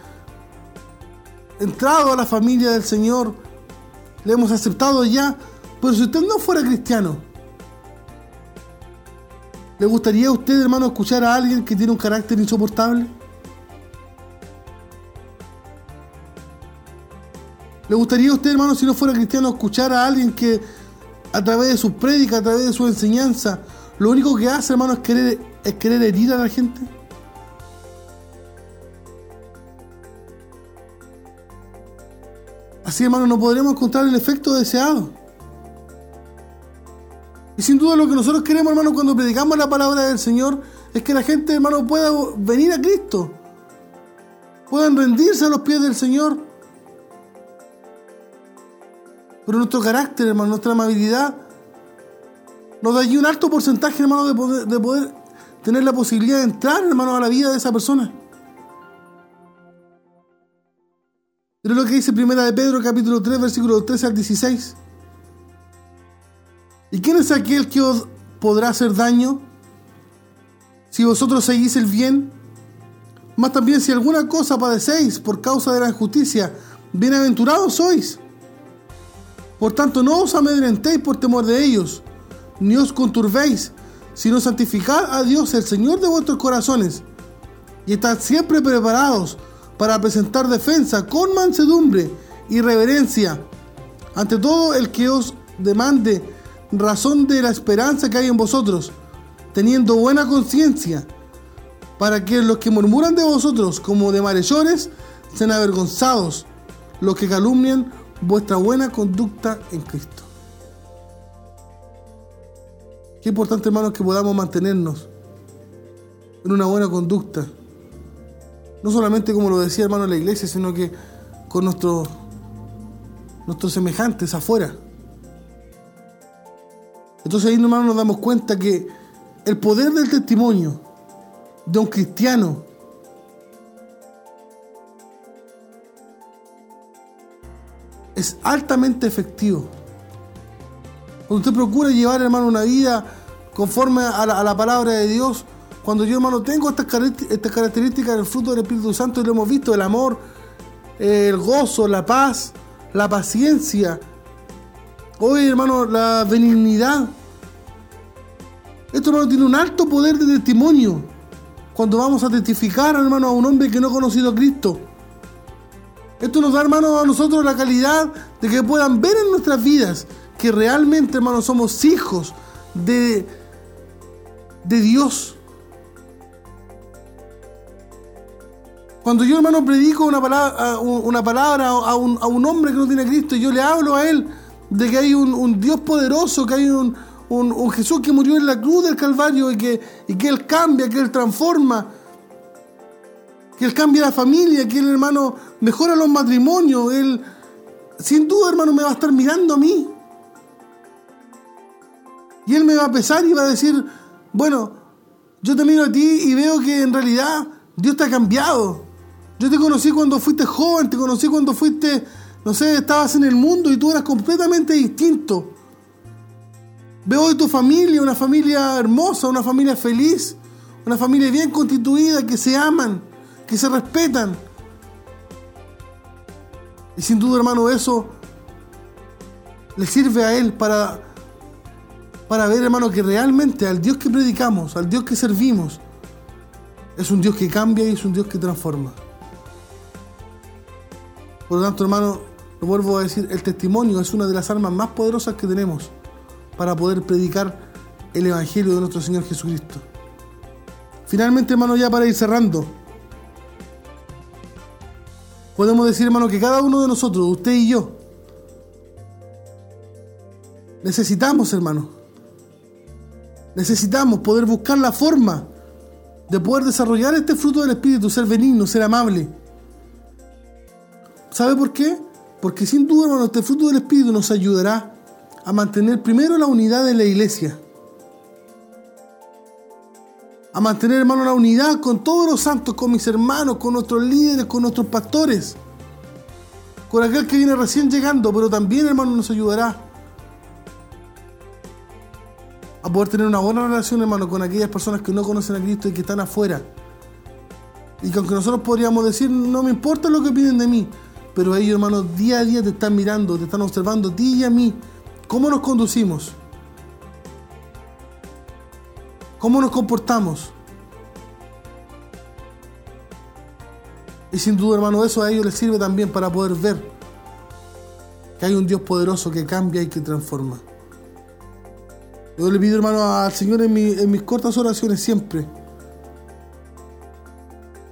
entrado a la familia del Señor, le hemos aceptado ya. Pero si usted no fuera cristiano, ¿le gustaría a usted, hermano, escuchar a alguien que tiene un carácter insoportable? ¿Le gustaría a usted, hermano, si no fuera cristiano, escuchar a alguien que a través de sus prédicas, a través de su enseñanza, lo único que hace, hermano, es querer, es querer herir a la gente? Así, hermano, no podremos encontrar el efecto deseado. Y sin duda lo que nosotros queremos, hermano, cuando predicamos la palabra del Señor, es que la gente, hermano, pueda venir a Cristo. Puedan rendirse a los pies del Señor pero nuestro carácter, hermano, nuestra amabilidad, nos da allí un alto porcentaje, hermano, de poder, de poder tener la posibilidad de entrar, hermano, a la vida de esa persona. Pero lo que dice Primera de Pedro, capítulo 3, versículos 13 al 16. ¿Y quién es aquel que os podrá hacer daño si vosotros seguís el bien? Más también si alguna cosa padecéis por causa de la injusticia, bienaventurados sois. Por tanto, no os amedrentéis por temor de ellos, ni os conturbéis, sino santificad a Dios, el Señor de vuestros corazones, y estad siempre preparados para presentar defensa con mansedumbre y reverencia ante todo el que os demande razón de la esperanza que hay en vosotros, teniendo buena conciencia, para que los que murmuran de vosotros como de malhechores sean avergonzados, los que calumnian vuestra buena conducta en Cristo. Qué importante, hermanos, que podamos mantenernos en una buena conducta. No solamente como lo decía hermano la iglesia, sino que con nuestros, nuestros semejantes afuera. Entonces ahí, hermanos, nos damos cuenta que el poder del testimonio de un cristiano es altamente efectivo. Cuando usted procura llevar, hermano, una vida conforme a la, palabra de Dios, cuando yo, hermano, tengo estas, características del fruto del Espíritu Santo, y lo hemos visto, el amor, el gozo, la paz, la paciencia, hoy, hermano, la benignidad. Esto, hermano, tiene un alto poder de testimonio. Cuando vamos a testificar, hermano, a un hombre que no ha conocido a Cristo. Esto nos da, hermano, a nosotros la calidad de que puedan ver en nuestras vidas que realmente, hermano, somos hijos de, de Dios. Cuando yo, hermano, predico una palabra, una palabra a, un, a, un, hombre que no tiene Cristo, yo le hablo a él de que hay un, Dios poderoso, que hay un, un, Jesús que murió en la cruz del Calvario y que, y que Él cambia, que Él transforma, que Él cambia la familia, que Él, hermano, mejora los matrimonios. Él, sin duda, hermano, me va a estar mirando a mí. Y Él me va a pesar y va a decir, bueno, yo te miro a ti y veo que en realidad Dios te ha cambiado. Yo te conocí cuando fuiste joven, te conocí cuando fuiste, no sé, estabas en el mundo y tú eras completamente distinto. Veo hoy tu familia, una familia hermosa, una familia feliz, una familia bien constituida, que se aman, que se respetan. Y sin duda, hermano, eso le sirve a Él para, para ver, hermano, que realmente al Dios que predicamos, al Dios que servimos, es un Dios que cambia y es un Dios que transforma. Por lo tanto, hermano, lo vuelvo a decir, el testimonio es una de las armas más poderosas que tenemos para poder predicar el Evangelio de nuestro Señor Jesucristo. Finalmente, hermano, ya para ir cerrando, podemos decir, hermano, que cada uno de nosotros, usted y yo, necesitamos, hermano, necesitamos poder buscar la forma de poder desarrollar este fruto del Espíritu, ser benigno, ser amable. ¿Sabe por qué? Porque sin duda, hermano, este fruto del Espíritu nos ayudará a mantener primero la unidad de la iglesia. A mantener, hermano, la unidad con todos los santos, con mis hermanos, con nuestros líderes, con nuestros pastores. Con aquel que viene recién llegando, pero también, hermano, nos ayudará a poder tener una buena relación, hermano, con aquellas personas que no conocen a Cristo y que están afuera. Y que aunque nosotros podríamos decir, no me importa lo que piden de mí, pero ellos, hermano, día a día te están mirando, te están observando, a ti y a mí, cómo nos conducimos, cómo nos comportamos. Y sin duda, hermano, eso a ellos les sirve también para poder ver que hay un Dios poderoso que cambia y que transforma. Yo le pido, hermano, al Señor en, mis cortas oraciones siempre.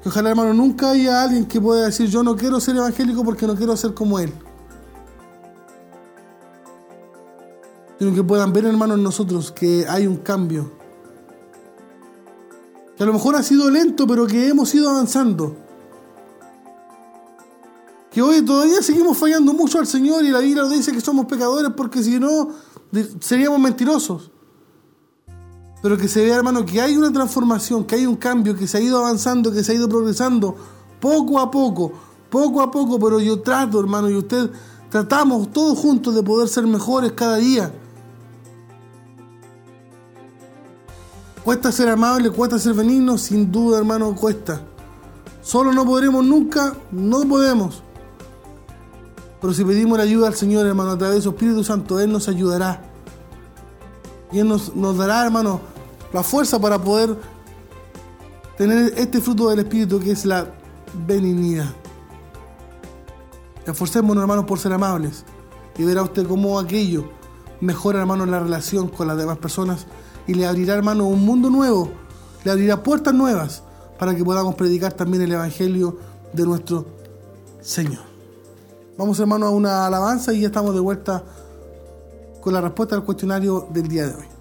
Que ojalá, hermano, nunca haya alguien que pueda decir, yo no quiero ser evangélico porque no quiero ser como Él. Sino que puedan ver, hermano, en nosotros que hay un cambio. Que a lo mejor ha sido lento, pero que hemos ido avanzando. Que hoy todavía seguimos fallando mucho al Señor y la Biblia nos dice que somos pecadores porque si no, seríamos mentirosos pero que se vea, hermano, que hay una transformación, que hay un cambio, que se ha ido avanzando, que se ha ido progresando, poco a poco, poco a poco, pero yo trato, hermano, y usted tratamos todos juntos de poder ser mejores cada día. Cuesta ser amable, cuesta ser benigno, sin duda, hermano, cuesta. Solo no podremos nunca, no podemos. Pero si pedimos la ayuda al Señor, hermano, a través de su Espíritu Santo, Él nos ayudará. Y Él nos, nos dará, hermano, la fuerza para poder tener este fruto del Espíritu que es la benignidad. Esforcémonos, hermanos, por ser amables y verá usted cómo aquello mejora, hermano, la relación con las demás personas y le abrirá, hermano, un mundo nuevo, le abrirá puertas nuevas para que podamos predicar también el Evangelio de nuestro Señor. Vamos, hermano, a una alabanza y ya estamos de vuelta con la respuesta al cuestionario del día de hoy.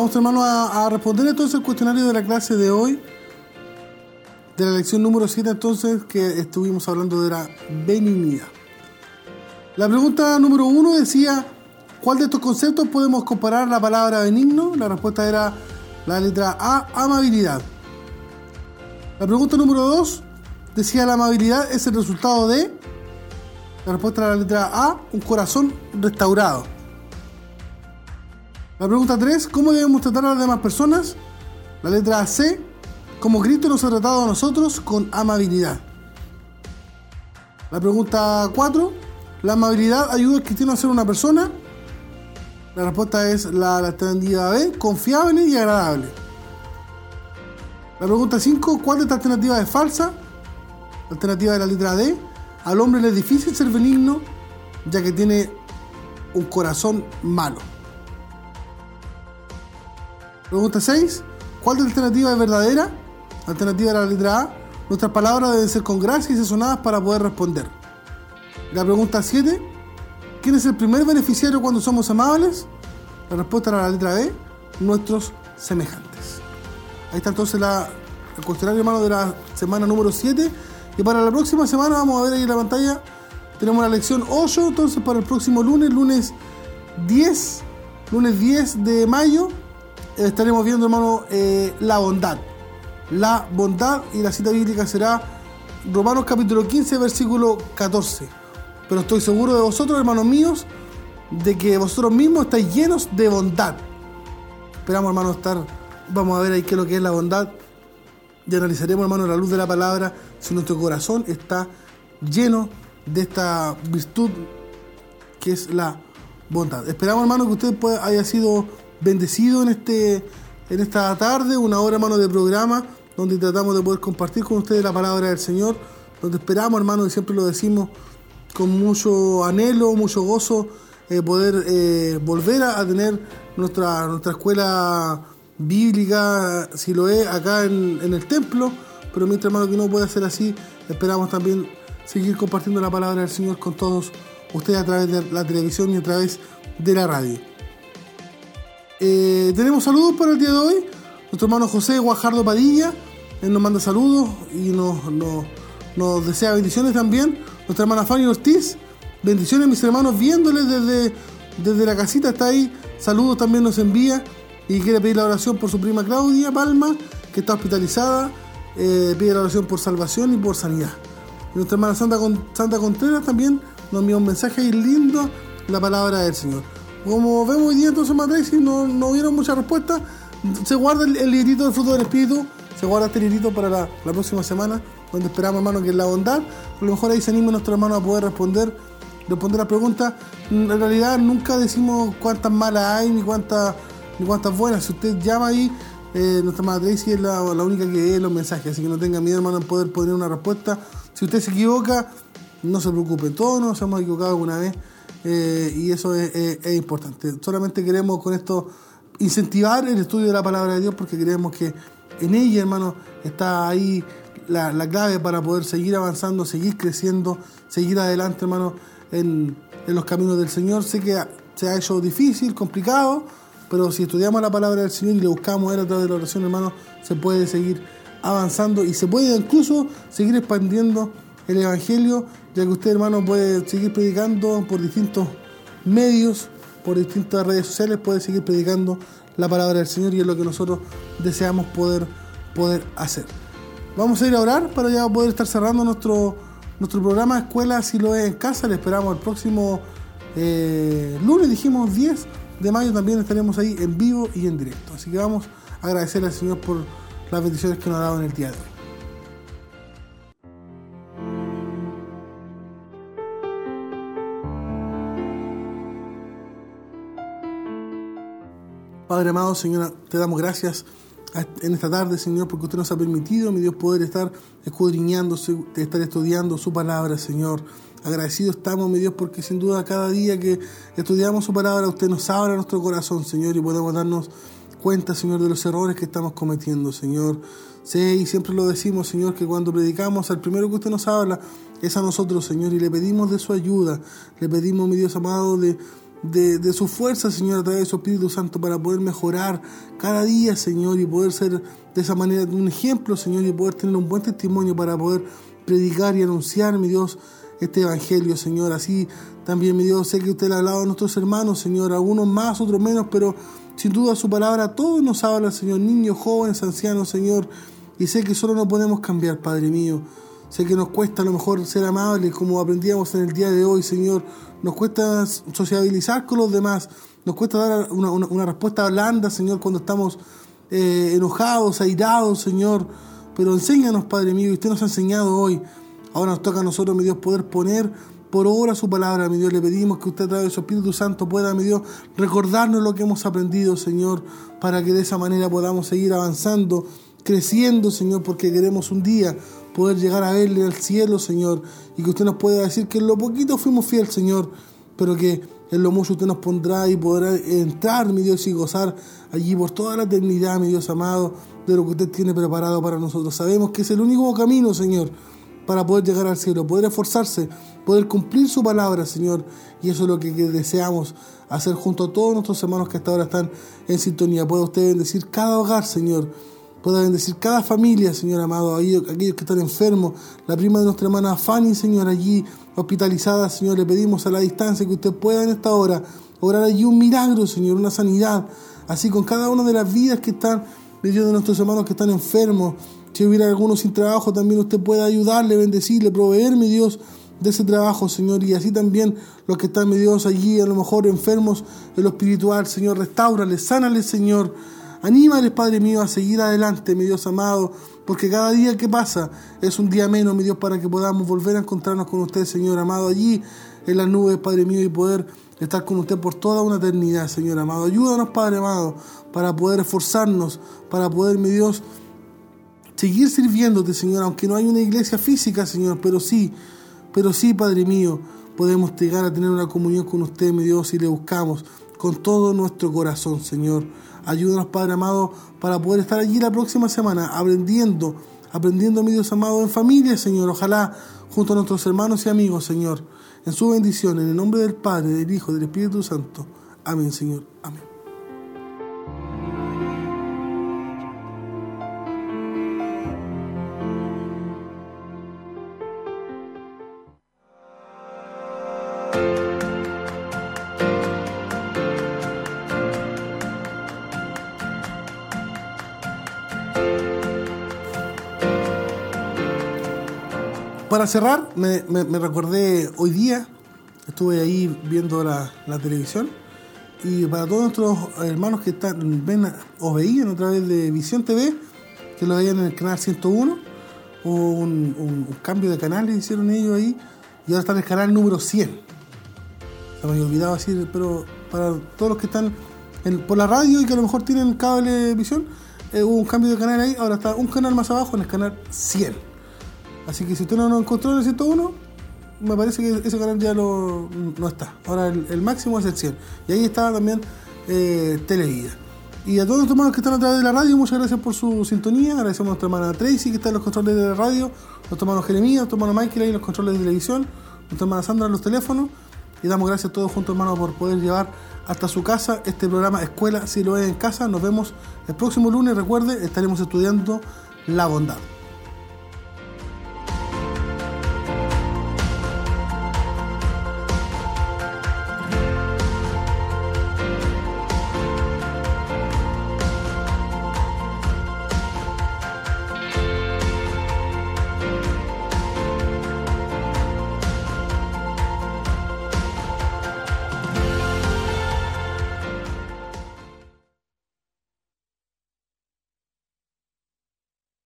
Vamos hermanos a, a responder entonces el cuestionario de la clase de hoy, de la lección número 7 entonces, que estuvimos hablando de la benignidad. La pregunta número 1 decía, ¿cuál de estos conceptos podemos comparar la palabra benigno? La respuesta era la letra A, amabilidad. La pregunta número 2 decía, la amabilidad es el resultado de... La respuesta era la letra A, un corazón restaurado. La pregunta 3, ¿cómo debemos tratar a las demás personas? La letra C, como Cristo nos ha tratado a nosotros con amabilidad. La pregunta 4, ¿la amabilidad ayuda al cristiano a ser una persona? La respuesta es la, alternativa B, confiable y agradable. La pregunta 5, ¿cuál de estas alternativas es falsa? La alternativa de la letra D, al hombre le es difícil ser benigno ya que tiene un corazón malo. Pregunta 6. ¿Cuál de las alternativas es verdadera? La alternativa era la letra A. Nuestras palabras deben ser con gracia y sazonadas para poder responder. La pregunta 7. ¿Quién es el primer beneficiario cuando somos amables? La respuesta era la letra B. Nuestros semejantes. Ahí está entonces la, el cuestionario hermano de la semana número 7. Y para la próxima semana vamos a ver ahí en la pantalla. Tenemos la lección 8. Entonces para el próximo lunes, lunes 10. Lunes 10 de mayo estaremos viendo, hermano, eh, la bondad. La bondad y la cita bíblica será Romanos capítulo 15, versículo 14. Pero estoy seguro de vosotros, hermanos míos, de que vosotros mismos estáis llenos de bondad. Esperamos, hermano, estar. Vamos a ver ahí qué es lo que es la bondad. Y analizaremos, hermano, la luz de la palabra, si nuestro corazón está lleno de esta virtud que es la bondad. Esperamos, hermano, que usted haya sido bendecido en, este, en esta tarde, una hora, hermano, de programa, donde tratamos de poder compartir con ustedes la palabra del Señor, donde esperamos, hermano, y siempre lo decimos con mucho anhelo, mucho gozo, eh, poder eh, volver a, tener nuestra, nuestra escuela bíblica, si lo es, acá en, el templo, pero mientras, hermano, que no pueda ser así, esperamos también seguir compartiendo la palabra del Señor con todos ustedes a través de la televisión y a través de la radio. Eh, tenemos saludos para el día de hoy. Nuestro hermano José Guajardo Padilla, él nos manda saludos y nos, nos- nos desea bendiciones también. Nuestra hermana Fanny Ortiz, bendiciones mis hermanos, viéndoles desde, desde la casita, está ahí. Saludos también nos envía y quiere pedir la oración por su prima Claudia Palma, que está hospitalizada. Eh, pide la oración por salvación y por sanidad. Y nuestra hermana Santa, Santa Contreras también nos envió un mensaje ahí lindo, la palabra del Señor. Como vemos hoy día entonces Matrix, no, no hubieron muchas respuestas, se guarda el, el librito del fruto del Espíritu, se guarda este librito para la, próxima semana, donde esperamos hermano que es la bondad, a lo mejor ahí se anima nuestro hermano a poder responder, responder las preguntas. En realidad nunca decimos cuántas malas hay ni cuántas, cuántas buenas. Si usted llama ahí, eh, nuestra Tracy es la, la única que lee los mensajes, así que no tenga miedo hermano en poder poner una respuesta. Si usted se equivoca, no se preocupe, todos nos hemos equivocado alguna vez eh, y eso es, importante. Solamente queremos con esto incentivar el estudio de la palabra de Dios porque creemos que en ella, hermano, está ahí la, la clave para poder seguir avanzando, seguir creciendo, seguir adelante, hermano, en, en los caminos del Señor. Sé que se ha hecho difícil, complicado, pero si estudiamos la palabra del Señor y le buscamos a través de la oración, hermano, se puede seguir avanzando y se puede incluso seguir expandiendo el Evangelio, ya que usted, hermano, puede seguir predicando por distintos medios, por distintas redes sociales, puede seguir predicando la palabra del Señor y es lo que nosotros deseamos poder, poder hacer. Vamos a ir a orar para ya poder estar cerrando nuestro, nuestro programa Escuela Si lo es en casa. Le esperamos el próximo eh, lunes, dijimos 10 de mayo, también estaremos ahí en vivo y en directo. Así que vamos a agradecer al Señor por las bendiciones que nos ha dado en el día de hoy. Padre amado, Señor, te damos gracias en esta tarde, Señor, porque usted nos ha permitido, mi Dios, poder estar escudriñando, estar estudiando su palabra, Señor. Agradecidos estamos, mi Dios, porque sin duda cada día que estudiamos su palabra, usted nos abra nuestro corazón, Señor, y podemos darnos cuenta, Señor, de los errores que estamos cometiendo, Señor. Sé y siempre lo decimos, Señor, que cuando predicamos, al primero que usted nos habla es a nosotros, Señor, y le pedimos de su ayuda, le pedimos, mi Dios amado, de, de, su fuerza, Señor, a través de su Espíritu Santo para poder mejorar cada día, Señor, y poder ser de esa manera un ejemplo, Señor, y poder tener un buen testimonio para poder predicar y anunciar, mi Dios, este Evangelio, Señor. Así también, mi Dios, sé que usted ha hablado a nuestros hermanos, Señor, algunos más, otros menos, pero sin duda su palabra a todos nos habla, Señor, niños, jóvenes, ancianos, Señor, y sé que solo no podemos cambiar, Padre mío. Sé que nos cuesta a lo mejor ser amables como aprendíamos en el día de hoy, Señor. Nos cuesta sociabilizar con los demás. Nos cuesta dar una, respuesta blanda, Señor, cuando estamos eh, enojados, airados, Señor. Pero enséñanos, Padre mío, y usted nos ha enseñado hoy. Ahora nos toca a nosotros, mi Dios, poder poner por obra su palabra, mi Dios. Le pedimos que usted a través de su Espíritu Santo pueda, mi Dios, recordarnos lo que hemos aprendido, Señor, para que de esa manera podamos seguir avanzando, creciendo, Señor, porque queremos un día poder llegar a verle al cielo, Señor, y que usted nos pueda decir que en lo poquito fuimos fieles, Señor, pero que en lo mucho usted nos pondrá y podrá entrar, mi Dios, y gozar allí por toda la eternidad, mi Dios amado, de lo que usted tiene preparado para nosotros. Sabemos que es el único camino, Señor, para poder llegar al cielo, poder esforzarse, poder cumplir su palabra, Señor, y eso es lo que, deseamos hacer junto a todos nuestros hermanos que hasta ahora están en sintonía. Pueda usted bendecir cada hogar, Señor pueda bendecir cada familia, Señor amado, aquellos que están enfermos, la prima de nuestra hermana Fanny, Señor, allí hospitalizada, Señor, le pedimos a la distancia que usted pueda en esta hora obrar allí un milagro, Señor, una sanidad, así con cada una de las vidas que están, medio de nuestros hermanos que están enfermos, si hubiera alguno sin trabajo, también usted pueda ayudarle, bendecirle, proveer, mi Dios, de ese trabajo, Señor, y así también los que están, mi Dios, allí, a lo mejor enfermos en lo espiritual, Señor, restaurale, sánale, Señor, Anímales, Padre mío, a seguir adelante, mi Dios amado, porque cada día que pasa es un día menos, mi Dios, para que podamos volver a encontrarnos con usted, Señor amado, allí en las nubes, Padre mío, y poder estar con usted por toda una eternidad, Señor amado. Ayúdanos, Padre amado, para poder esforzarnos, para poder, mi Dios, seguir sirviéndote, Señor, aunque no hay una iglesia física, Señor, pero sí, pero sí, Padre mío, podemos llegar a tener una comunión con usted, mi Dios, y le buscamos con todo nuestro corazón, Señor. Ayúdanos, Padre amado, para poder estar allí la próxima semana aprendiendo, aprendiendo, mi Dios amado, en familia, Señor. Ojalá junto a nuestros hermanos y amigos, Señor, en su bendición, en el nombre del Padre, del Hijo, del Espíritu Santo. Amén, Señor. Amén. Para cerrar, me, recordé hoy día, estuve ahí viendo la, televisión, y para todos nuestros hermanos que están, ven o veían a través de Visión TV, que lo veían en el canal 101, hubo un, cambio de canales hicieron ellos ahí, y ahora está en el canal número 100. Se me había olvidado decir, pero para todos los que están por la radio y que a lo mejor tienen cable visión, eh, hubo un cambio de canal ahí, ahora está un canal más abajo en el canal 100. Así que si usted no lo encontró en el 101, me parece que ese canal ya no está. Ahora el, máximo es el 100. Y ahí estaba también eh, Televida. Y a todos los hermanos que están a través de la radio, muchas gracias por su sintonía. Agradecemos a nuestra hermana Tracy que está en los controles de la radio, nuestro hermano Jeremías, nuestro hermano Michael ahí en los controles de televisión, nuestra hermana Sandra en los teléfonos. Y damos gracias a todos juntos, hermanos, por poder llevar hasta su casa este programa Escuela Si lo es en casa. Nos vemos el próximo lunes. Recuerde, estaremos estudiando la bondad.